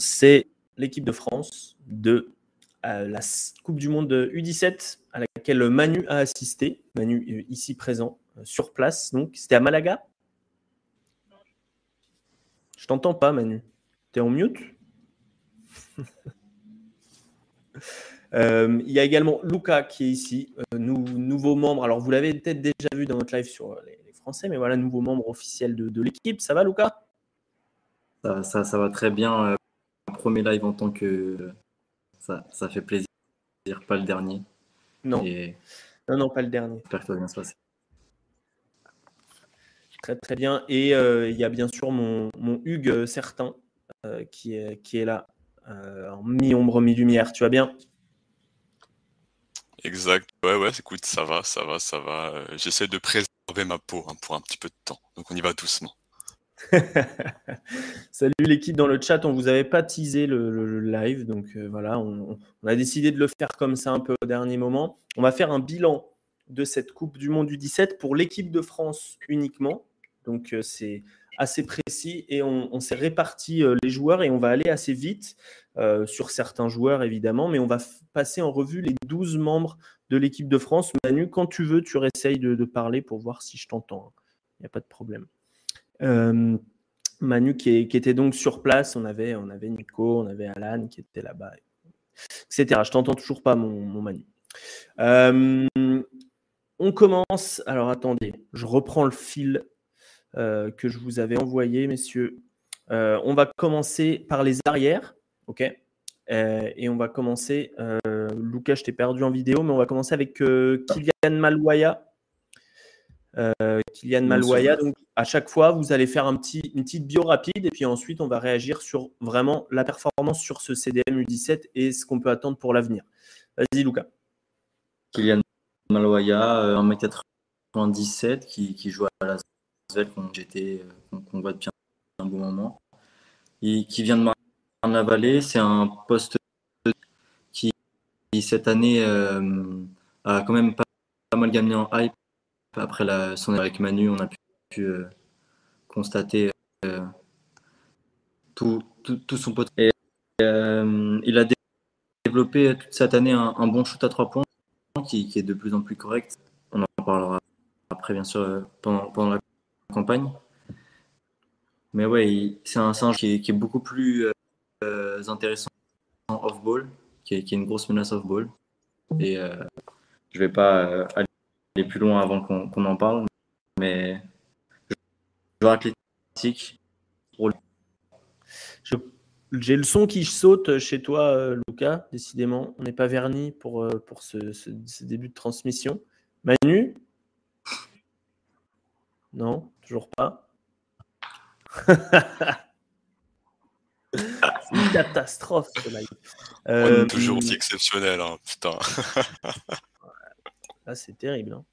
c'est l'équipe de France de euh, la Coupe du Monde U17 à laquelle Manu a assisté. Manu euh, ici présent, euh, sur place. Donc, c'était à Malaga? Je t'entends pas, Manu. T'es en mute? Il y a également Luca qui est ici, nouveau membre. Alors, vous l'avez peut-être déjà vu dans notre live sur les, Français, mais voilà, nouveau membre officiel de, l'équipe. Ça va, Luca ça, va très bien. Premier live en tant que ça, fait plaisir. Pas le dernier. Non. Non, non, pas le dernier. J'espère que ça va bien se passer. Très très bien. Et euh, il y a bien sûr mon, mon Hugues euh, certain euh, qui, est, qui est là, en mi-ombre, mi-lumière. Tu vas bien? Exact. Ouais, ouais, écoute, ça va, ça va, ça va. J'essaie de préserver ma peau hein, pour un petit peu de temps. Donc on y va doucement. Salut l'équipe dans le chat, on vous avait pas teasé le, live, donc euh, voilà, on, a décidé de le faire comme ça un peu au dernier moment. On va faire un bilan de cette Coupe du Monde du 17 pour l'équipe de France uniquement, donc euh, c'est assez précis et on, s'est réparti euh, les joueurs et on va aller assez vite sur certains joueurs évidemment, mais on va passer en revue les 12 membres de l'équipe de France. Manu, quand tu veux, tu réessayes de, parler pour voir si je t'entends. Il hein. n'y a pas de problème. Euh, Manu qui, était donc sur place, on avait, on avait Nico, on avait Alan qui était là-bas, etc. Je t'entends toujours pas, mon, Manu. Euh, on commence. Alors attendez, je reprends le fil euh, que je vous avais envoyé, messieurs. on va commencer par les arrières, ok? Et on va commencer. Lucas, je t'ai perdu en vidéo, mais on va commencer avec Kylian Malouaya. Euh, Kylian Malouaya. Donc, à chaque fois, vous allez faire un petit, une petite bio rapide et puis ensuite, on va réagir sur vraiment la performance sur ce CDM U17 et ce qu'on peut attendre pour l'avenir. Vas-y, Lucas. Kylian Malouaya, 1m97, euh, qui, qui joue à la j'étais, euh, qu'on voit depuis un bon moment. Et qui vient de Marne-la-Vallée. C'est un poste qui, cette année, a quand même pas, pas mal gagné en hype après la, son avec Manu, on a pu, euh, constater euh, tout, son potentiel. Euh, il a développé toute cette année un, bon shoot à trois points qui, est de plus en plus correct. On en parlera après, bien sûr, pendant, la campagne. Mais ouais, c'est un singe qui est, beaucoup plus intéressant en off-ball, qui est, une grosse menace off-ball. Et je vais pas aller aller plus loin avant qu'on en parle. Mais joueur athlétique. J'ai le son qui saute chez toi, euh, Lucas, décidément. On n'est pas verni pour, euh, pour ce, ce, début de transmission. Manu? Non, toujours pas. C'est une catastrophe ce live. Euh, toujours aussi exceptionnel, hein, putain. c'est terrible. Hein.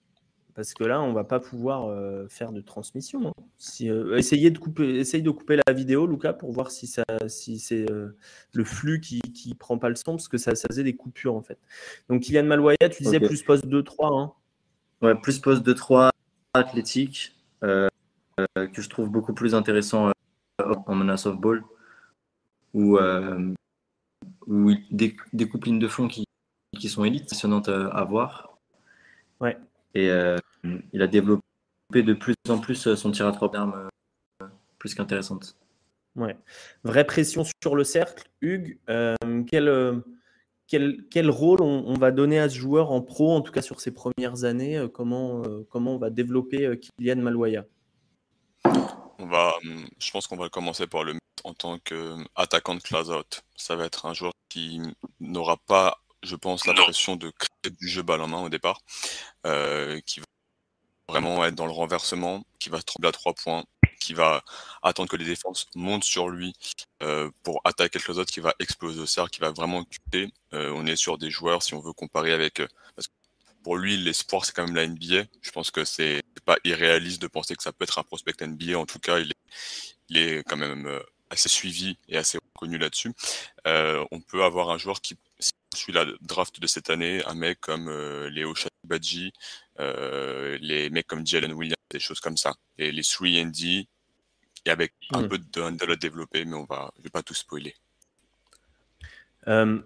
Parce que là, on va pas pouvoir euh, faire de transmission. Hein. Si, euh, essayez de couper, essaye de couper la vidéo, Lucas, pour voir si, ça, si c'est euh, le flux qui prend pas le son, parce que ça, ça faisait des coupures en fait. Donc, Kylian Malouaya, tu disais plus poste 2-3. Hein. Ouais, plus poste 2-3 athlétique, que je trouve beaucoup plus intéressant en menace of ball, où, où lignes de fond qui, qui sont élites, passionnantes à voir Ouais. Et euh, il a développé de plus en plus son tir à trois d'armes euh, plus qu'intéressante. Ouais. Vraie pression sur le cercle. Hugues, euh, quel, quel, quel, rôle on, va donner à ce joueur en pro, en tout cas sur ses premières années comment, comment on va développer Kylian Malouaya on va, Je pense qu'on va commencer par le mettre en tant qu'attaquant de close-out. Ça va être un joueur qui n'aura pas je pense, la pression de créer du jeu balle en main au départ, euh, qui va vraiment être dans le renversement, qui va trembler à trois points, qui va attendre que les défenses montent sur lui euh, pour attaquer quelque chose qui va exploser au cercle, qui va vraiment occuper. Euh, on est sur des joueurs, si on veut comparer avec... parce que pour lui, l'espoir, c'est quand même la NBA. Je pense que c'est pas irréaliste de penser que ça peut être un prospect NBA. En tout cas, il est, il est quand même assez suivi et assez reconnu là-dessus. on peut avoir un joueur qui suis la draft de cette année, un mec comme euh, Léo Chatibadji, euh, les mecs comme Jalen Williams, des choses comme ça. Et les 3 D, et avec un peu de, de la développer, mais on va, je vais pas tout spoiler. Euh,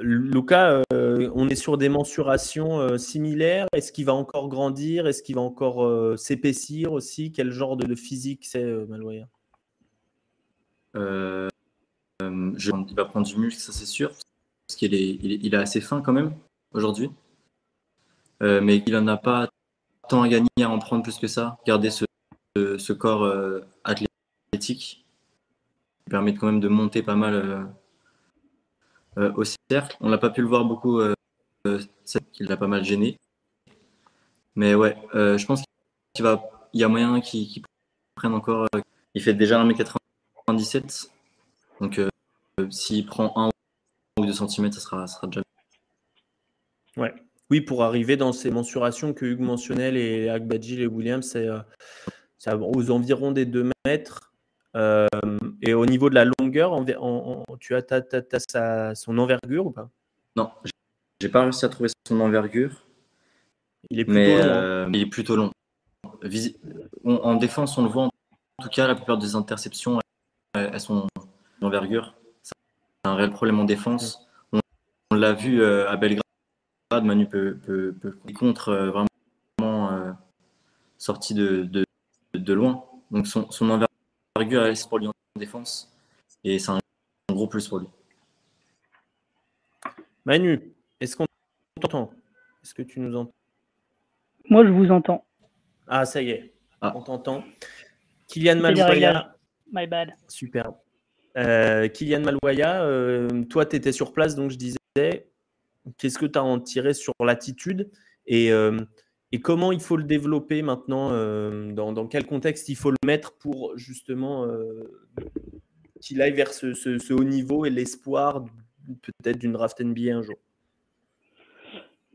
Lucas, euh, on est sur des mensurations euh, similaires. Est-ce qu'il va encore grandir? Est-ce qu'il va encore s'épaissir aussi? Quel genre de, physique c'est, Maloya? Il va prendre du muscle, ça c'est sûr, parce qu'il est, il est, assez fin quand même aujourd'hui. mais il n'en a pas tant à gagner à en prendre plus que ça. Garder ce, ce corps athlétique permet quand même de monter pas mal euh, au cercle. On n'a pas pu le voir beaucoup, euh, euh, qu'il l'a pas mal gêné. Mais ouais, je pense qu'il il y a moyen qu'il prenne encore. il fait déjà 1m97. Donc s'il prend 1 ou 2 cm, ça sera, sera déjà. Ouais. Oui, pour arriver dans ces mensurations que Hugues mentionnait, les Agbadji, les Williams, c'est aux environs des 2 mètres. Euh, et au niveau de la longueur, tu as, son envergure ou pas? Non, j'ai pas réussi à trouver son envergure. Il est plutôt long. Hein. Euh, il est plutôt long. en défense, on le voit. En tout cas, la plupart des interceptions, elles, sont d'envergure. Un réel problème en défense. On, l'a vu euh, à Belgrade. Manu peut, peut, contre vraiment sorti de, de, loin. Donc son, son envergure c'est pour lui en défense. Et c'est un, gros plus pour lui. Manu, est-ce qu'on t'entend? Est-ce que tu nous entends? Moi, je vous entends. Ah, ça y est. Ah. On t'entend. Kylian Malouaya. My bad. Super. Euh, Kylian Malouaya, euh, toi, tu étais sur place, donc je disais, qu'est-ce que tu as en tiré sur l'attitude et euh, et comment il faut le développer maintenant euh, dans, quel contexte il faut le mettre pour justement qu'il aille vers ce, haut niveau et l'espoir peut-être d'une draft NBA un jour?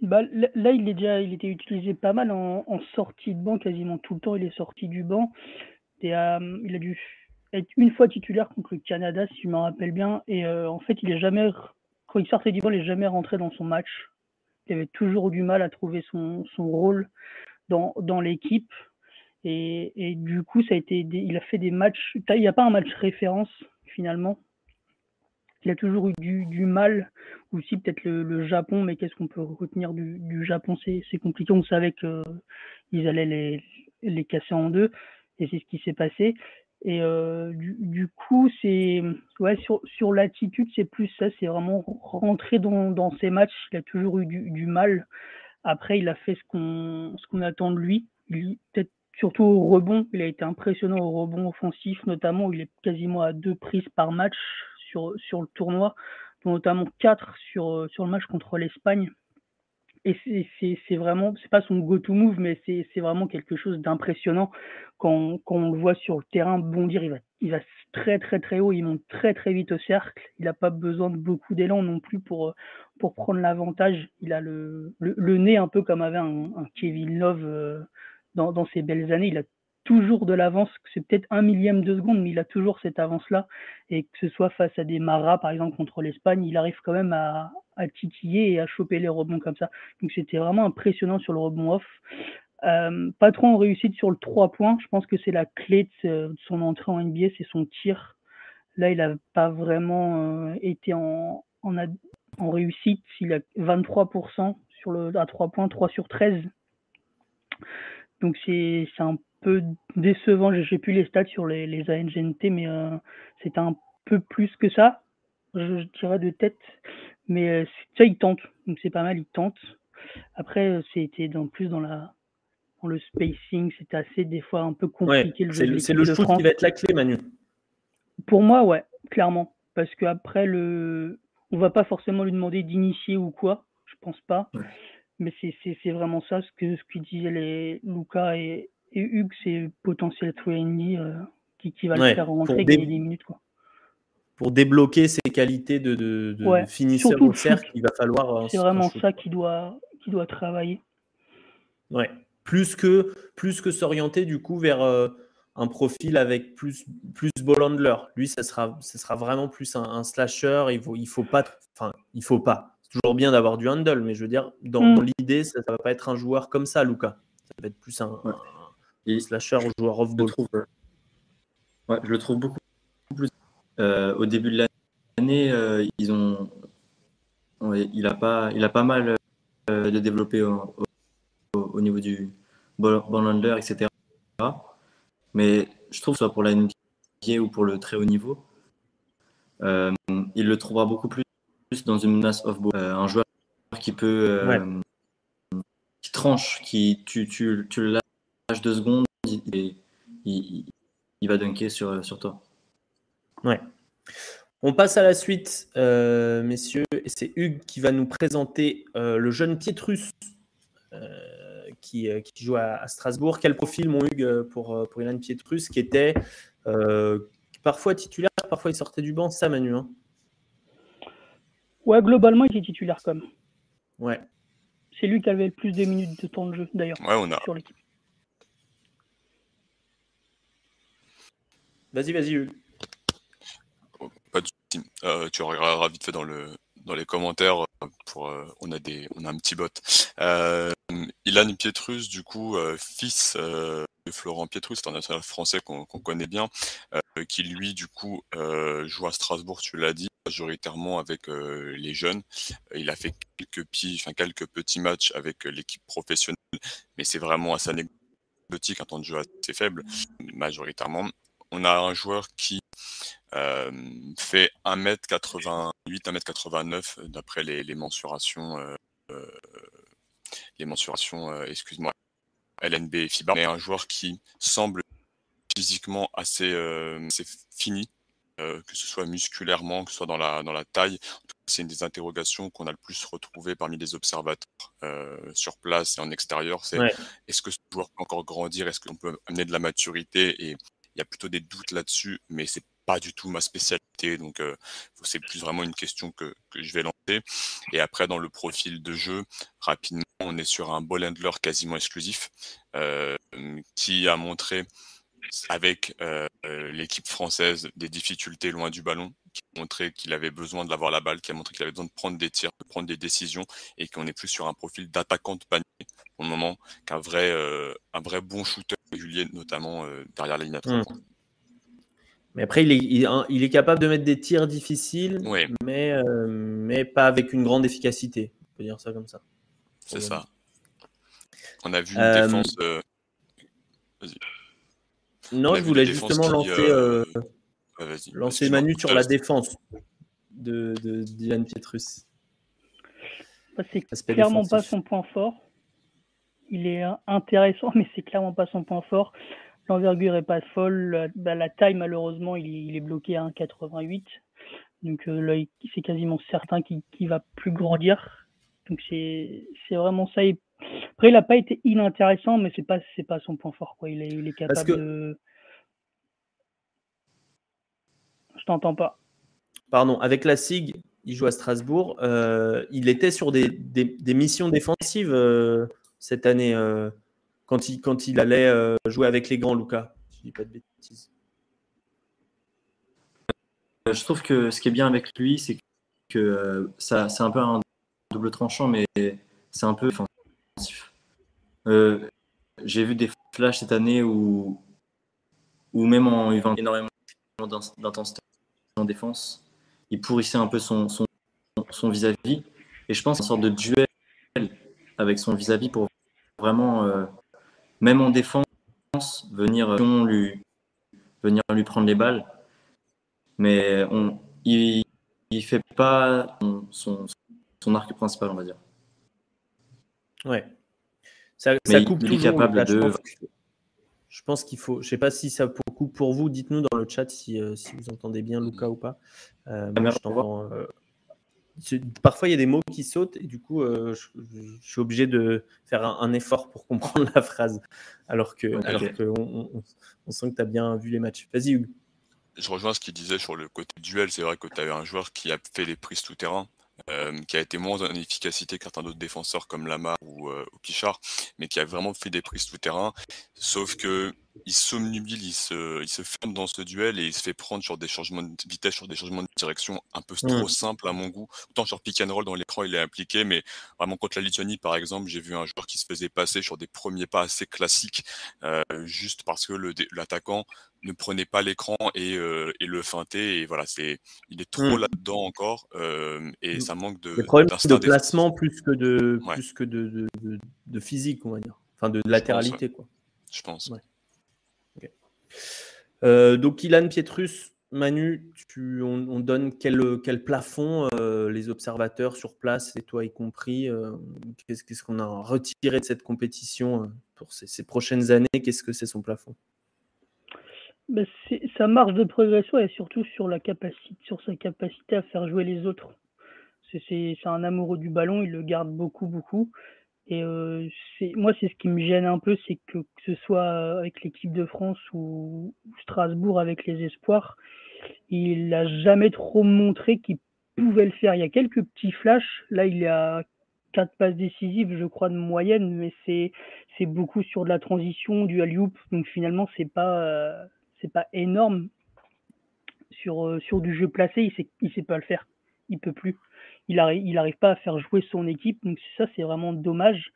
Bah, Là, il, est déjà, était utilisé pas mal en, sortie de banc, quasiment tout le temps. Il est sorti du banc. Et, il a dû être une fois titulaire contre le Canada, si je me rappelle bien. Et en fait, il est jamais, quand il sortait du banc, il n'est jamais rentré dans son match il avait toujours du mal à trouver son, rôle dans, dans l'équipe. Et, du coup, ça a été il a fait des matchs. Il n'y a pas un match référence finalement. Il a toujours eu du, mal. Aussi, peut-être le, Japon, mais qu'est-ce qu'on peut retenir du, Japon? C'est compliqué. On savait qu'ils allaient les, les casser en deux. Et c'est ce qui s'est passé. Et euh, du, coup, c'est ouais, sur, sur l'attitude, c'est plus ça, c'est vraiment rentrer dans, dans ses matchs. Il a toujours eu du, mal. Après, il a fait ce qu'on ce attend de lui. Peut-être surtout au rebond, il a été impressionnant au rebond offensif, notamment où il est quasiment à deux prises par match sur, sur le tournoi, notamment quatre sur, sur le match contre l'Espagne. Et c'est vraiment, c'est pas son go-to move, mais c'est vraiment quelque chose d'impressionnant quand, on le voit sur le terrain bondir. Il va, il va très très très haut, il monte très très vite au cercle. Il n'a pas besoin de beaucoup d'élan non plus pour, pour prendre l'avantage. Il a le, le, nez un peu comme avait un, Kevin Love euh, dans, ses belles années. Toujours de l'avance, c'est peut-être un millième de seconde, mais il a toujours cette avance-là. Et que ce soit face à des Maras, par exemple, contre l'Espagne, il arrive quand même à, à titiller et à choper les rebonds comme ça. Donc c'était vraiment impressionnant sur le rebond off. Euh, pas trop en réussite sur le 3 points. Je pense que c'est la clé de, son entrée en NBA, c'est son tir. Là, il n'a pas vraiment euh, été en, réussite. Il a 23% sur le, à 3 points, 3 sur 13. Donc c'est un peu décevant. J'ai plus les stats sur les, les ANGNT, mais euh, c'est un peu plus que ça. Je, je dirais de tête. Mais euh, ça, il tente. Donc c'est pas mal, il tente. Après, euh, c'était dans, plus dans, la, dans le spacing. C'était assez, des fois, un peu compliqué le jeu. C'est le, shoot qui va être la clé, Manu. Pour moi, ouais, clairement. Parce qu'après, le... on va pas forcément lui demander d'initier ou quoi. Je pense pas. Mais c'est vraiment ça, ce que, ce que disaient les Lucas et, et Hugues, c'est potentiel 3 euh, qui, qui va le faire rentrer, gagner des minutes. Quoi pour débloquer ses qualités de, de, de finisseur au cercle, il va falloir. C'est vraiment ça qui doit, qui doit travailler. Ouais. Plus que, plus que s'orienter du coup vers euh, un profil avec plus, plus ball handler. Lui, ça sera, ça sera vraiment plus un, slasher. Il faut, il faut pas. Enfin, il faut pas. C'est toujours bien d'avoir du handle, mais je veux dire, dans, mm. l'idée, ça, ne va pas être un joueur comme ça, Luca. Ça va être plus un, slasher ou joueur off-ball. Ouais, je le trouve beaucoup euh, au début de l'année, euh, ils ont il a pas, il a pas mal de développer au, au, niveau du ball, handler, etc. Mais je trouve que soit pour la NBA ou pour le très haut niveau, il le trouvera beaucoup plus dans une menace off-ball. un joueur qui peut, qui tranche, qui tu, tu, tu le lâches deux secondes et il, il, va dunker sur, sur toi. Ouais. On passe à la suite, euh, messieurs, et c'est Hugues qui va nous présenter euh, le jeune Pietrus euh, qui, qui, joue à, Strasbourg. Quel profil, mon Hugues, pour, pour Ilan Pietrus, qui était parfois titulaire, parfois il sortait du banc, ça, Manu hein? Ouais, globalement, il est titulaire comme. Ouais. C'est lui qui avait le plus de minutes de temps de jeu, d'ailleurs, ouais, on a... sur l'équipe. Vas-y, vas-y, Pas de euh, tu regarderas vite fait dans, le, dans les commentaires. Euh, euh, on, a un petit bot. Euh, Ilan Pietrus, du coup, fils de Florent Pietrus, international français qu'on connaît bien, qui lui, du coup, joue à Strasbourg, tu l'as dit, majoritairement avec les jeunes. il a fait quelques, petits, enfin, quelques petits matchs avec l'équipe professionnelle, mais c'est vraiment assez anecdotique, un temps de jeu assez faible, majoritairement on a un joueur qui euh, fait 1m88, 1m89 d'après les, mensurations, euh, euh, les mensurations, excuse-moi, LNB et FIBA, mais un joueur qui semble physiquement assez, fini, que ce soit musculairement, que ce soit dans la, dans la taille. C'est une des interrogations qu'on a le plus retrouvées parmi les observateurs sur place et en extérieur. C'est est-ce que ce joueur peut encore grandir? Est-ce qu'on peut amener de la maturité? Et y a plutôt des doutes là-dessus, mais c'est pas du tout ma spécialité. Donc, euh, c'est plus vraiment une question que, que, je vais lancer. Et après, dans le profil de jeu, rapidement, on est sur un ball handler quasiment exclusif euh, qui a montré avec euh, l'équipe française des difficultés loin du ballon, qui a montré qu'il avait besoin de l'avoir la balle, qui a montré qu'il avait besoin de prendre des tirs, de prendre des décisions, et qu'on est plus sur un profil d'attaquant de panier pour le moment qu'un vrai, un vrai bon shooter régulier, notamment derrière la ligne à 3 mmh. Mais après, il est, il, est, capable de mettre des tirs difficiles, mais, mais pas avec une grande efficacité. On peut dire ça comme ça. C'est ça. On a vu une défense. Vas-y. Non, je voulais justement lancer, lancer Manu sur la défense de, de Dylan Pietrus. C'est clairement pas son point fort. Il est intéressant, mais c'est clairement pas son point fort. L'envergure est pas folle. La, bah, taille, malheureusement, il, est bloqué à 1,88. Donc euh, là, c'est quasiment certain qu'il ne va plus grandir. Donc c'est vraiment ça. Après, il n'a pas été inintéressant, mais c'est pas pas son point fort. Quoi. Il, est, il est capable de. Je t'entends pas. Pardon. Avec la SIG, il joue à Strasbourg. Euh, il était sur des, des, missions défensives euh, cette année quand il, quand il allait euh, jouer avec les grands, Lucas. Je dis pas de bêtises. Euh, je trouve que ce qui est bien avec lui, c'est que euh, ça, c'est un peu un double tranchant, mais c'est un peu offensif. J'ai vu des flashs cette année où, où même en ayant énormément d'intensité en défense, il pourrissait un peu son, son, son vis-à-vis. Et je pense une sorte de duel avec son vis-à-vis pour vraiment même en défense, venir euh, lui, venir lui prendre les balles. Mais on, il ne fait pas son, son, arc principal, on va dire. Ouais. Ça, ça coupe il, est capable de. Je pense qu'il faut. Je sais pas si ça coupe pour vous. Dites-nous dans le chat si, euh, si vous entendez bien Luca ou pas. Euh, moi, je t'envoie parfois il y a des mots qui sautent et du coup euh, je, suis obligé de faire un, effort pour comprendre la phrase alors que, on, sent que tu as bien vu les matchs. Vas-y Hugues. Je rejoins ce qu'il disait sur le côté duel. C'est vrai que tu as eu un joueur qui a fait les prises tout terrain. Euh, qui a été moins en efficacité que certains d'autres défenseurs comme Lamar ou, euh, Pichard, mais qui a vraiment fait des prises tout terrain. Sauf que il somnubile, il se, il se ferme dans ce duel et il se fait prendre sur des changements de vitesse, sur des changements de direction un peu trop mmh. simples à mon goût. Autant sur pick and roll dans l'écran, il est impliqué, mais vraiment contre la Lituanie, par exemple, j'ai vu un joueur qui se faisait passer sur des premiers pas assez classiques, euh, juste parce que l'attaquant ne prenez pas l'écran et, et, le feintez. Et voilà, c'est, il est trop Mmh. là-dedans encore et Mmh. ça manque de. Défensif. placement plus que de, Ouais. plus que de, de, de- de physique, on va dire. Enfin, de pense, latéralité, quoi. Je pense. Ouais. Euh, donc, Ilan Pietrus, Manu, tu, on, on donne quel, quel plafond euh, les observateurs sur place, et toi y compris euh, Qu'est-ce qu'est-ce qu'on a retiré de cette compétition euh, pour ces, ces prochaines années? Qu'est-ce que c'est son plafond? C'est- sa marge de progression est surtout sur, la capacité, sur sa capacité à faire jouer les autres. C'est un amoureux du ballon, il le garde beaucoup, beaucoup. Et euh, moi, c'est ce qui me gêne un peu, c'est que, que ce soit avec l'équipe de France ou, ou Strasbourg avec les espoirs, il n'a jamais trop montré qu'il pouvait le faire. Il y a quelques petits flashs. Là, il y a quatre passes décisives, je crois, de moyenne, mais c'est beaucoup sur de la transition, du alley-oop. Donc finalement, c'est pas euh, c'est pas énorme sur euh, sur du jeu placé. Il sait il sait pas le faire. Il peut plus. Il arrive il arrive pas à faire jouer son équipe. Donc ça, c'est vraiment dommage.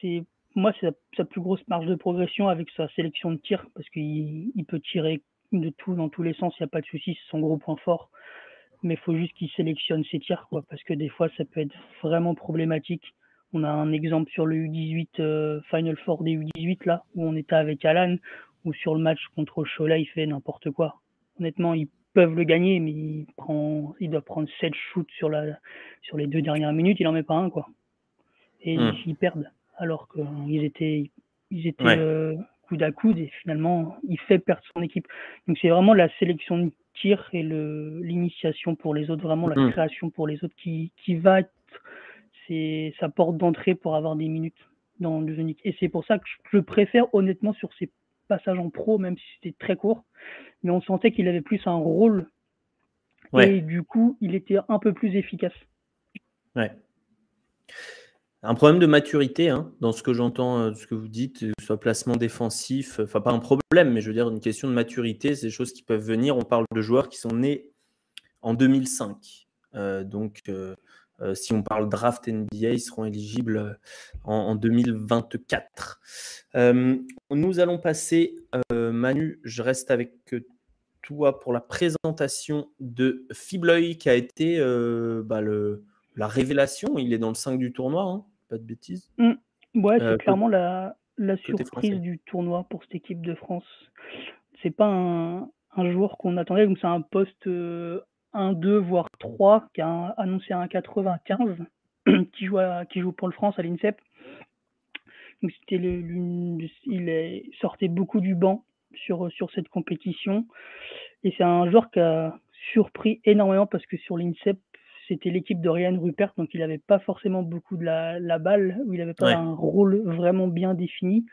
C'est moi, c'est sa, plus grosse marge de progression avec sa sélection de tir parce qu'il il peut tirer de tout dans tous les sens. Il n'y a pas de souci. C'est son gros point fort mais il faut juste qu'il sélectionne ses tirs, quoi, parce que des fois, ça peut être vraiment problématique. On a un exemple sur le U18, euh, Final Four des U18, là, où on était avec Alan, ou sur le match contre Chola, il fait n'importe quoi. Honnêtement, ils peuvent le gagner, mais il, prend, il doit prendre 7 shoots sur, la, sur les deux dernières minutes, il en met pas un, quoi. Et Hmm. ils perdent, alors qu'ils étaient, ils étaient Ouais. euh, coude à coude, et finalement, il fait perdre son équipe. Donc c'est vraiment la sélection de tir et le l'initiation pour les autres, vraiment la Mm. création pour les autres qui, qui va être sa porte d'entrée pour avoir des minutes dans le Zonic. Et c'est pour ça que je le préfère honnêtement sur ses passages en pro, même si c'était très court. Mais on sentait qu'il avait plus un rôle Ouais. et du coup il était un peu plus efficace. Ouais. Un problème de maturité, hein, dans ce que j'entends, euh, ce que vous dites, que ce soit placement défensif, euh, enfin pas un problème, mais je veux dire une question de maturité, c'est des choses qui peuvent venir. On parle de joueurs qui sont nés en 2005. Euh, donc, euh, si on parle draft NBA, ils seront éligibles euh, en, en 2024. Euh, nous allons passer, euh, Manu, je reste avec toi pour la présentation de Fibloy, qui a été bah, le, la révélation. Il est dans le 5 du tournoi, hein, pas de bêtises. Ouais, c'est clairement la, la surprise du tournoi pour cette équipe de France. C'est pas un, un joueur qu'on attendait, donc c'est un poste 1-2, voire 3, qui a annoncé un 95, qui joue, à- qui joue pour le France à l'INSEP. Donc c'était le- il est, sortait beaucoup du banc sur, sur cette compétition. Et c'est un joueur qui a surpris énormément parce que sur l'INSEP, c'était l'équipe de Ryan Rupert, donc il n'avait pas forcément beaucoup de la, la balle, ou il n'avait pas Ouais. un rôle vraiment bien défini.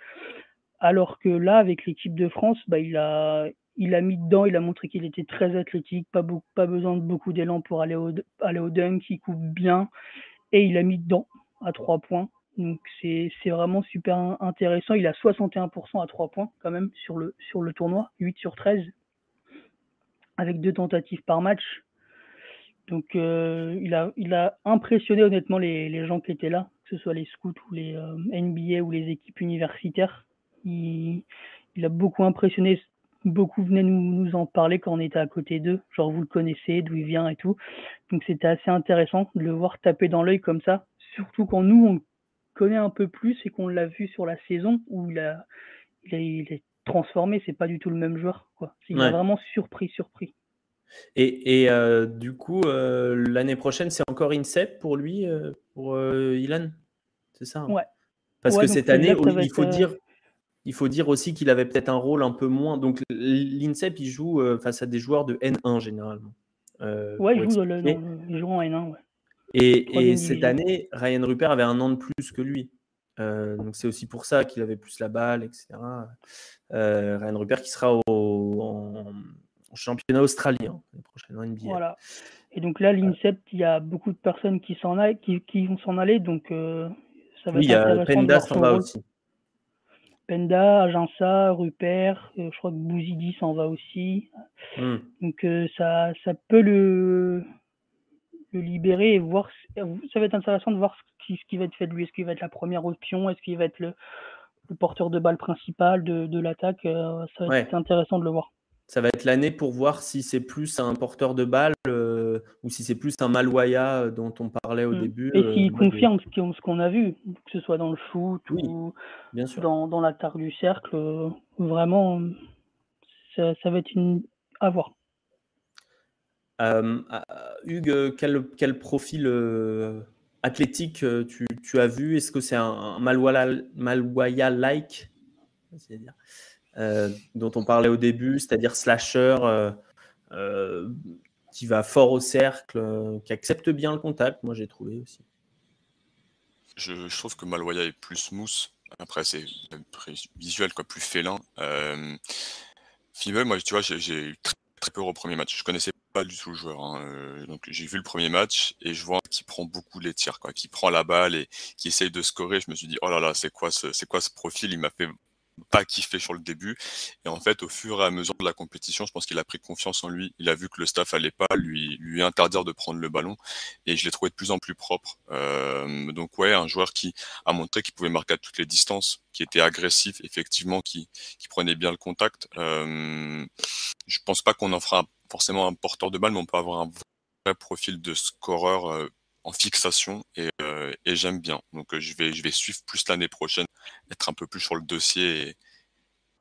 Alors que là, avec l'équipe de France, bah, il, a, il a mis dedans, il a montré qu'il était très athlétique, pas, besoin de beaucoup d'élan pour aller au, aller dunk, il coupe bien, et il a mis dedans à 3 points. Donc c'est vraiment super in- intéressant. Il a 61% à 3 points quand même sur le, tournoi, 8 sur 13, avec deux tentatives par match. Donc euh, il, a, impressionné honnêtement les, gens qui étaient là, que ce soit les scouts ou les euh, NBA ou les équipes universitaires. Il a beaucoup impressionné. Beaucoup venaient nous, nous en parler quand on était à côté d'eux. Genre vous le connaissez, d'où il vient et tout. Donc c'était assez intéressant de le voir taper dans l'œil comme ça. Surtout quand nous, on le connaît un peu plus et qu'on l'a vu sur la saison où il a, il a, il est transformé. C'est pas du tout le même joueur. Quoi. Il Ouais. vraiment surpris, surpris. Et, et, euh, du coup, euh, l'année prochaine, c'est encore INSEP pour lui, euh, pour Ilan? C'est ça hein? Ouais. Parce Ouais, que cette année, il faut, dire, il faut dire aussi qu'il avait peut-être un rôle un peu moins. Donc, l'INSEP, il joue euh, face à des joueurs de N1 généralement. Euh, Ouais, il joue le, le- il en N1, ouais. Et, cette année, Ryan Rupert avait un an de plus que lui. Euh, donc c'est aussi pour ça qu'il avait plus la balle, etc. Euh, Ryan Rupert qui sera au, en, en championnat australien en NBA. Voilà. Et donc là, l'INSEP, il y a beaucoup de personnes qui s'en qui, qui vont s'en aller, donc ça va Oui, être intéressant Penda s'en va aussi. Penda, Aginsa, Rupert, euh, je crois que Bouzidi s'en va aussi. Hmm. Donc euh, ça, ça peut le, le libérer et voir. Ça va être intéressant de voir ce qui, ce qui va être fait de lui. Est-ce qu'il va être la première option? Est-ce qu'il va être le, le porteur de balle principal de, l'attaque? ça va être intéressant de le voir. Ça va être l'année pour voir si c'est plus un porteur de balle ou si c'est plus un Maloya dont on parlait au mmh. début. Et s'il confirme ce qu'on a vu, que ce soit dans le foot ou bien sûr. dans, dans l'attaque du cercle, vraiment, ça, ça, va être une... à voir. Hugues, quel, quel profil athlétique tu, as vu? Est-ce que c'est un, Malwaya-like dont on parlait au début, c'est-à-dire slasher qui va fort au cercle, qui accepte bien le contact, moi j'ai trouvé aussi. Je, trouve que Malwaya est plus smooth. Après, c'est visuel, quoi, plus félin. Euh, moi, tu vois, j'ai eu très, très peur au premier match. Je connaissais pas du tout le joueur. Hein, euh, donc j'ai vu le premier match et je vois qu'il prend beaucoup les tirs, quoi, qui prend la balle et qui essaye de scorer. Je me suis dit oh là là, c'est quoi ce, c'est quoi ce profil? Il m'a fait pas kiffé sur le début. Et en fait, au fur et à mesure de la compétition, je pense qu'il a pris confiance en lui. Il a vu que le staff allait pas lui, lui interdire de prendre le ballon. Et je l'ai trouvé de plus en plus propre. Euh, donc ouais, un joueur qui a montré qu'il pouvait marquer à toutes les distances, qui était agressif, effectivement, qui, qui prenait bien le contact. Euh, je pense pas qu'on en fera forcément un porteur de balle, mais on peut avoir un vrai profil de scoreur euh, en fixation et, euh, et j'aime bien. Donc euh, je vais, je vais suivre plus l'année prochaine, être un peu plus sur le dossier et, mmh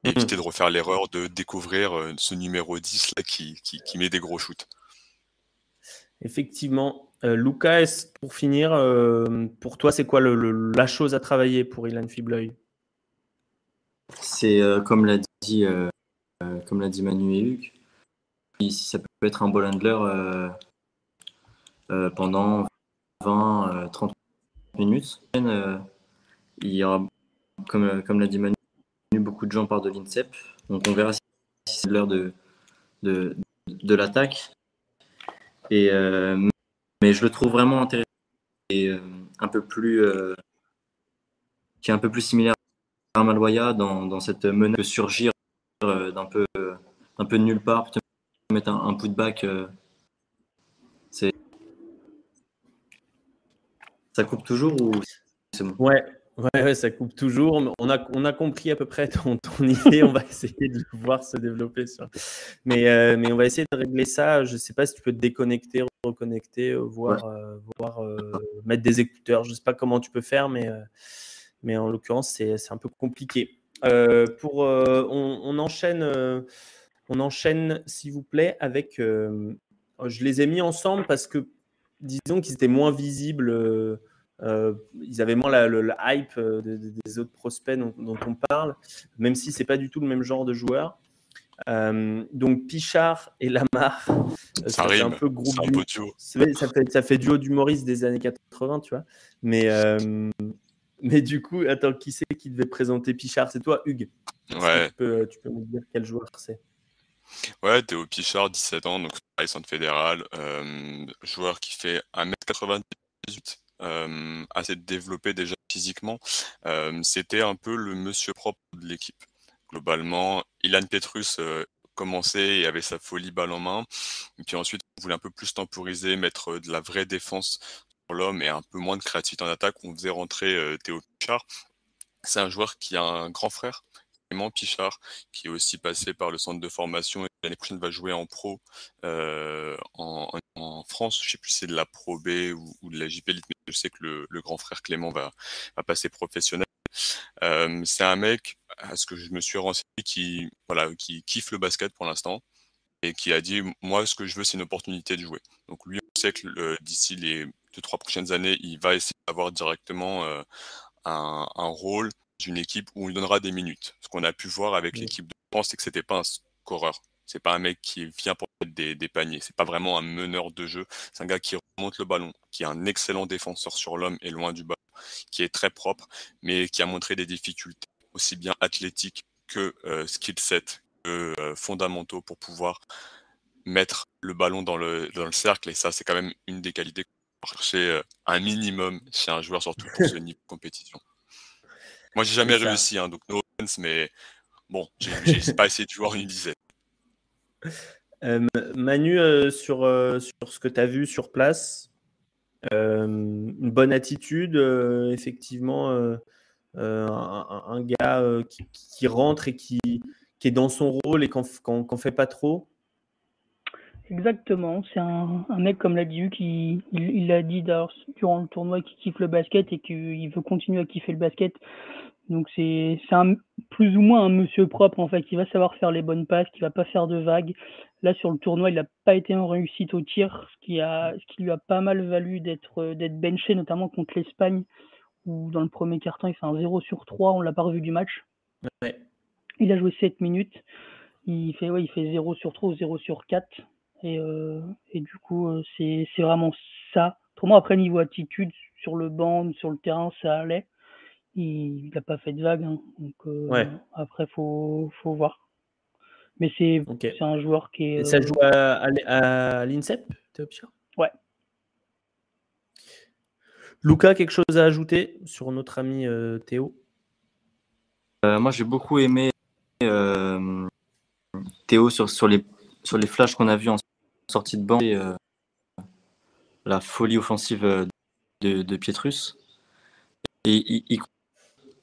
éviter de refaire l'erreur de découvrir ce numéro 10 là qui, qui, qui met des gros shoots. Effectivement. Lucas, pour finir, pour toi, c'est quoi le, la chose à travailler pour Ilan Fibloy C'est comme l'a dit, comme l'a dit Manu et Hugues, si ça peut être un ball handler euh, euh, pendant 20, 30 euh, minutes. il y aura, comme, comme l'a dit Manu, beaucoup de gens partent de l'INSEP. Donc on verra si c'est l'heure de, de, l'attaque. Et, mais je le trouve vraiment intéressant et un peu plus qui est un peu plus similaire à Maloya dans, dans cette menace de surgir d'un peu, un peu de nulle part, mettre un, un putback, euh, c'est. Ça coupe toujours ou c'est bon? Ouais, ouais, ça coupe toujours. On a, on a compris à peu près ton, ton idée. on va essayer de le voir se développer. Mais, euh, mais on va essayer de régler ça. Je ne sais pas si tu peux te déconnecter, reconnecter, euh, voir, voir mettre des écouteurs. Je ne sais pas comment tu peux faire, mais, mais en l'occurrence, c'est un peu compliqué. pour, on, on, enchaîne on enchaîne, s'il vous plaît, avec. Euh, je les ai mis ensemble parce que, disons qu'ils étaient moins visibles. Euh, euh, ils avaient moins le, hype des autres prospects dont, on parle, même si c'est pas du tout le même genre de joueur. donc Pichard et Lamar, ça, fait un peu groupe du... duo. Ça fait, ça fait duo d'humoristes des années 80, tu vois. Mais, mais du coup, attends, qui c'est qui devait présenter Pichard? C'est toi, Hugues. Ouais. Tu peux, tu peux nous dire quel joueur c'est? Ouais, Théo Pichard, 17 ans, donc Paris Centre Fédéral, euh, joueur qui fait 1m98, euh, assez développé déjà physiquement. Euh, c'était un peu le monsieur propre de l'équipe. Globalement, Ilan Petrus commençait et avait sa folie balle en main. Puis ensuite, on voulait un peu plus temporiser, mettre de la vraie défense sur l'homme et un peu moins de créativité en attaque. On faisait rentrer Théo Pichard. C'est un joueur qui a un grand frère Pichard, qui est aussi passé par le centre de formation et l'année prochaine va jouer en pro euh, en, France. Je sais plus si c'est de la Pro B ou, de la JP mais je sais que le, grand frère Clément va, passer professionnel. Euh, c'est un mec, à ce que je me suis renseigné, qui, voilà, qui kiffe le basket pour l'instant et qui a dit moi ce que je veux c'est une opportunité de jouer. Donc lui on sait que d'ici les deux trois prochaines années il va essayer d'avoir directement euh, un, rôle d'une équipe où il donnera des minutes. Ce qu'on a pu voir avec l'équipe de France, c'est que c'était pas un scoreur. C'est pas un mec qui vient pour mettre des, des paniers. C'est pas vraiment un meneur de jeu. C'est un gars qui remonte le ballon, qui est un excellent défenseur sur l'homme et loin du ballon, qui est très propre, mais qui a montré des difficultés aussi bien athlétiques que euh, skill set, que euh, fondamentaux pour pouvoir mettre le ballon dans le, dans le cercle. Et ça, c'est quand même une des qualités qu'on chercher euh, un minimum chez un joueur, surtout pour ce niveau de compétition. Moi, j'ai jamais réussi, hein, donc no offense, mais bon, j'ai pas essayé de jouer en une dizaine. Euh, Manu, euh, sur, euh, sur ce que tu as vu sur place, une bonne attitude, effectivement, un, gars qui, rentre et qui, qui, est dans son rôle et qu'on ne fait pas trop? Exactement, c'est un, un, mec comme l'a dit qui il l'a dit durant le tournoi qu'il kiffe le basket et qu'il veut continuer à kiffer le basket. Donc c'est un plus ou moins un monsieur propre en fait qui va savoir faire les bonnes passes, qui va pas faire de vagues. Là sur le tournoi, il n'a pas été en réussite au tir, ce qui a ce qui lui a pas mal valu d'être d'être benché notamment contre l'Espagne où dans le premier quart-temps, il fait un 0 sur 3, on l'a pas revu du match. Ouais. Il a joué 7 minutes. Il fait ouais, il fait 0 sur 3 ou 0 sur 4. Et, euh, et du coup, euh, c'est vraiment ça. Autrement, après, niveau attitude, sur le banc, sur le terrain, ça allait. Il n'a pas fait de vague. Hein. donc, euh, après, il faut, faut voir. Mais c'est un joueur qui est. Et ça joue à, à, l'INSEP, Ouais. Lucas, quelque chose à ajouter sur notre ami Théo? Moi, j'ai beaucoup aimé Théo sur, sur, les, sur les flashs qu'on a vus en sortie de banc euh, la folie offensive euh, de, de Pietrus. Et, il,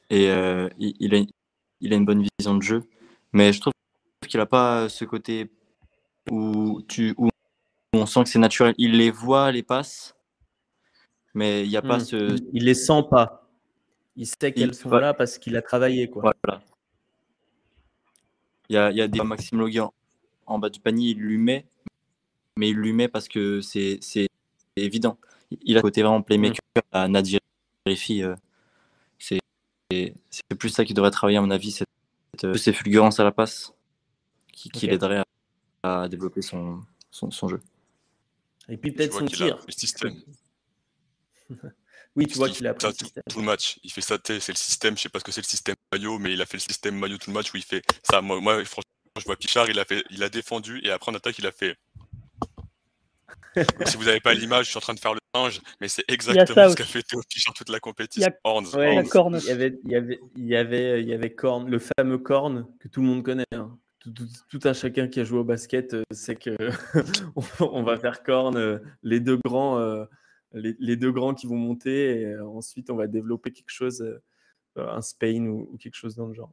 et euh, il, a, il a une bonne vision de jeu. Mais je trouve qu'il n'a pas ce côté où, tu, où on sent que c'est naturel. Il les voit, les passes, mais il n'y a pas hmm. ce. Il les sent pas. Il sait qu'elles sont là parce qu'il a travaillé. Quoi. Voilà. Il y a, il y a des Maxime Logan en bas du panier, il lui met, mais il lui met parce que c'est évident. Il a côté vraiment playmaker mm. à Nadir Rifi. Euh, c'est plus ça qui devrait travailler, à mon avis, cette, cette, ces fulgurances à la passe qui, qui l'aiderait à, développer son, son, son, jeu. Et puis peut-être son tir. Le système. oui, tu vois qu'il a pris. Tout, le match. Il fait ça, c'est le système. Je sais pas ce que c'est le système maillot, mais il a fait le système maillot tout le match où il fait ça. Moi, moi franchement, je vois Pichard, il a, fait, il a défendu et après en attaque, il a fait si vous n'avez pas l'image, je suis en train de faire le singe, mais c'est exactement ce qu'a fait Théo Pichard toute la compétition. Il y, a... Corne. il y avait, il y avait, il y avait, il y avait Corne, le fameux Corne que tout le monde connaît. Hein. Tout, un chacun qui a joué au basket euh, sait que on va faire Corne, euh, les deux grands, euh, les, deux grands qui vont monter, et ensuite on va développer quelque chose, un Spain ou, quelque chose dans le genre.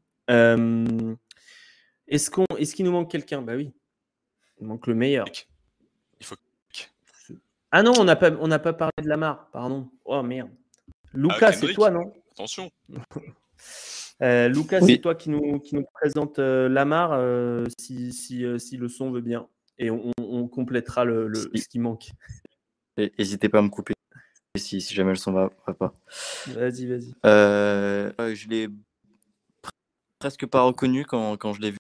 est-ce qu'on, est-ce qu'il nous manque quelqu'un? Bah oui, il manque le meilleur. Ah non, on n'a pas, on pas parlé de Lamar, pardon. Oh merde. Lucas, c'est toi, non Attention. euh, Lucas, c'est toi qui nous, qui nous présente euh, Lamar, euh, si, si, euh, si, le son veut bien. Et on, on complétera le, le ce qui manque. N'hésitez pas à me couper si, si jamais le son va, va pas. Vas-y, vas-y. je l'ai presque pas reconnu quand, quand je l'ai vu